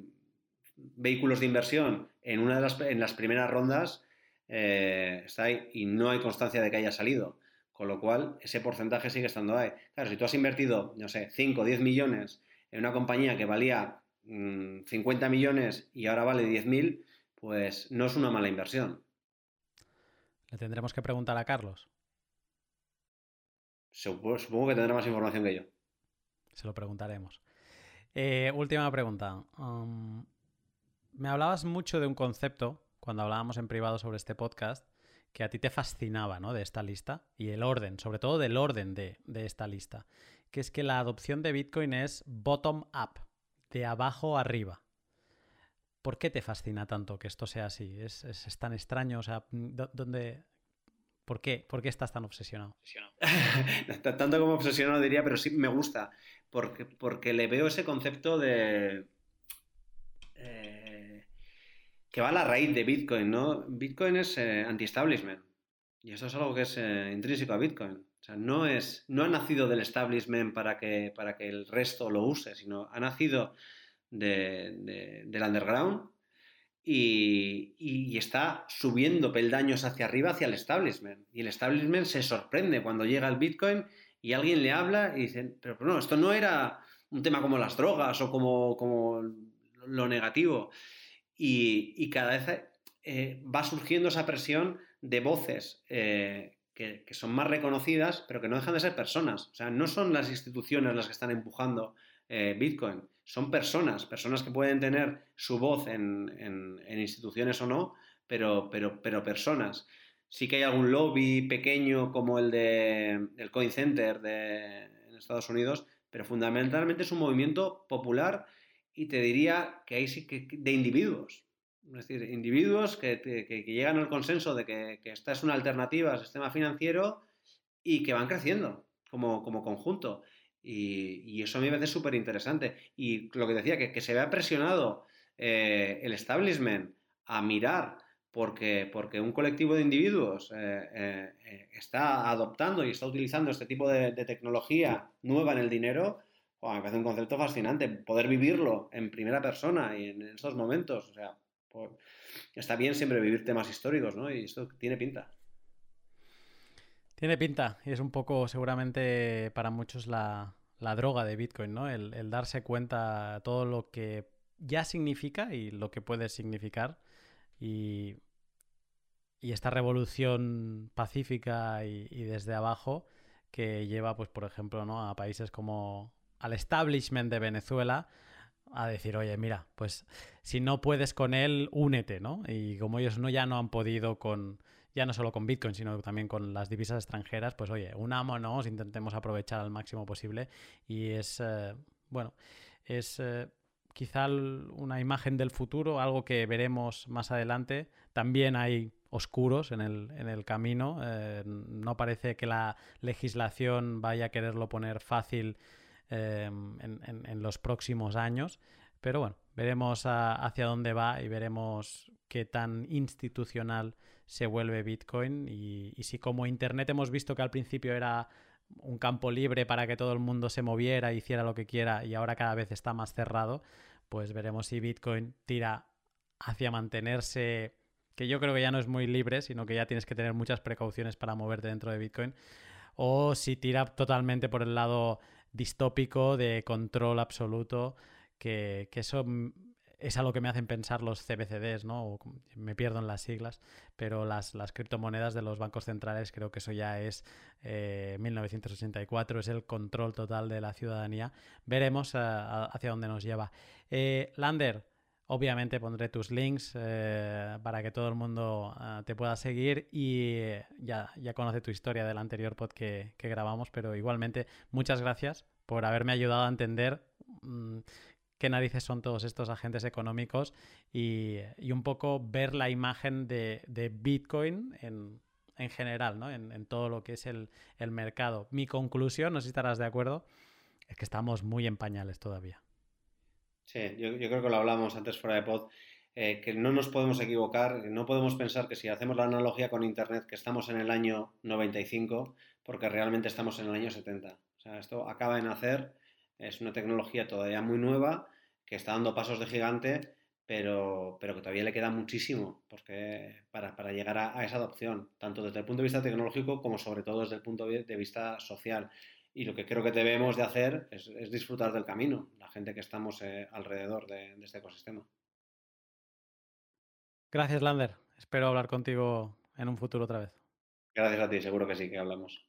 vehículos de inversión en una de las, en las primeras rondas eh, está ahí y no hay constancia de que haya salido. Con lo cual, ese porcentaje sigue estando ahí. Claro, si tú has invertido, no sé, 5 o 10 millones en una compañía que valía 50 mm, millones y ahora vale 10.000, pues no es una mala inversión. Le tendremos que preguntar a Carlos. Supongo que tendrá más información que yo. Se lo preguntaremos. Eh, última pregunta. Um, me hablabas mucho de un concepto cuando hablábamos en privado sobre este podcast que a ti te fascinaba ¿no? de esta lista y el orden, sobre todo del orden de, esta lista, que es que la adopción de Bitcoin es bottom-up, de abajo arriba. ¿Por qué te fascina tanto que esto sea así? ¿Es, tan extraño? O sea, ¿dónde, ¿Por qué? ¿Por qué estás tan obsesionado? Tanto como obsesionado diría, pero sí me gusta. Porque, porque le veo ese concepto de. Eh, que va a la raíz de Bitcoin, ¿no? Bitcoin es eh, anti-establishment. Y eso es algo que es eh, intrínseco a Bitcoin. Sea, no, es, no ha nacido del establishment para que, para que el resto lo use, sino ha nacido del underground y, está subiendo peldaños hacia arriba, hacia el establishment. Y el establishment se sorprende cuando llega el Bitcoin y alguien le habla y dice, pero, no, esto no era un tema como las drogas o como, como lo negativo. Y, cada vez eh, va surgiendo esa presión de voces eh, que, que, son más reconocidas, pero que no dejan de ser personas. O sea, no son las instituciones las que están empujando eh, Bitcoin. Son personas, personas que pueden tener su voz en, instituciones o no, pero, pero, pero, personas. Sí que hay algún lobby pequeño como el de el Coin Center de, en Estados Unidos, pero fundamentalmente es un movimiento popular y te diría que hay sí que de individuos. Es decir, individuos que, llegan al consenso de que, esta es una alternativa al sistema financiero y que van creciendo como, como conjunto. Y, eso a mí me parece súper interesante. Y lo que decía, que, se vea presionado eh, el establishment a mirar porque, porque un colectivo de individuos eh, eh, está adoptando y está utilizando este tipo de, tecnología nueva en el dinero, me parece un concepto fascinante. Poder vivirlo en primera persona y en estos momentos, o sea, está bien siempre vivir temas históricos, ¿no? Y esto tiene pinta. Tiene pinta y es un poco seguramente para muchos la, droga de Bitcoin, ¿no? El, darse cuenta todo lo que ya significa y lo que puede significar y, y esta revolución pacífica y, desde abajo que lleva, pues por ejemplo, ¿no? a países como al establishment de Venezuela a decir, oye, mira, pues si no puedes con él, únete, ¿no? Y como ellos no ya no han podido con ya no solo con Bitcoin, sino también con las divisas extranjeras, pues oye, unámonos, intentemos aprovechar al máximo posible y es, eh, bueno, es eh, quizá una imagen del futuro, algo que veremos más adelante. También hay oscuros en el, en el camino, eh, no parece que la legislación vaya a quererlo poner fácil en, en, los próximos años, pero bueno, veremos hacia dónde va y veremos qué tan institucional se vuelve Bitcoin. Y, si como Internet hemos visto que al principio era un campo libre para que todo el mundo se moviera, hiciera lo que quiera y ahora cada vez está más cerrado, pues veremos si Bitcoin tira hacia mantenerse, que yo creo que ya no es muy libre, sino que ya tienes que tener muchas precauciones para moverte dentro de Bitcoin, o si tira totalmente por el lado distópico de control absoluto, que, que eso es a lo que me hacen pensar los CBCDs, ¿no? me pierdo en las siglas, pero las, las criptomonedas de los bancos centrales creo que eso ya es 1984, es el control total de la ciudadanía. Veremos hacia dónde nos lleva. Lander, Obviamente pondré tus links eh, para que todo el mundo ah, te pueda seguir y ya, ya conoce tu historia del anterior pod que, grabamos, pero igualmente muchas gracias por haberme ayudado a entender mm, qué narices son todos estos agentes económicos y, un poco ver la imagen de, Bitcoin en, general, ¿no? en, todo lo que es el, el mercado. Mi conclusión, no sé si estarás de acuerdo, es que estamos muy en pañales todavía. Sí, yo, creo que lo hablamos antes fuera de pod, eh, que no nos podemos equivocar, no podemos pensar que si hacemos la analogía con Internet, que estamos en el año 95, porque realmente estamos en el año 70. O sea, esto acaba de nacer, es una tecnología todavía muy nueva, que está dando pasos de gigante, pero, pero que todavía le queda muchísimo porque para, para llegar a, a, esa adopción, tanto desde el punto de vista tecnológico como sobre todo desde el punto de vista social. Y lo que creo que debemos de hacer es, disfrutar del camino, la gente que estamos eh, alrededor de, de este ecosistema. Gracias, Lander. Espero hablar contigo en un futuro otra vez. Gracias a ti, seguro que sí, que hablamos.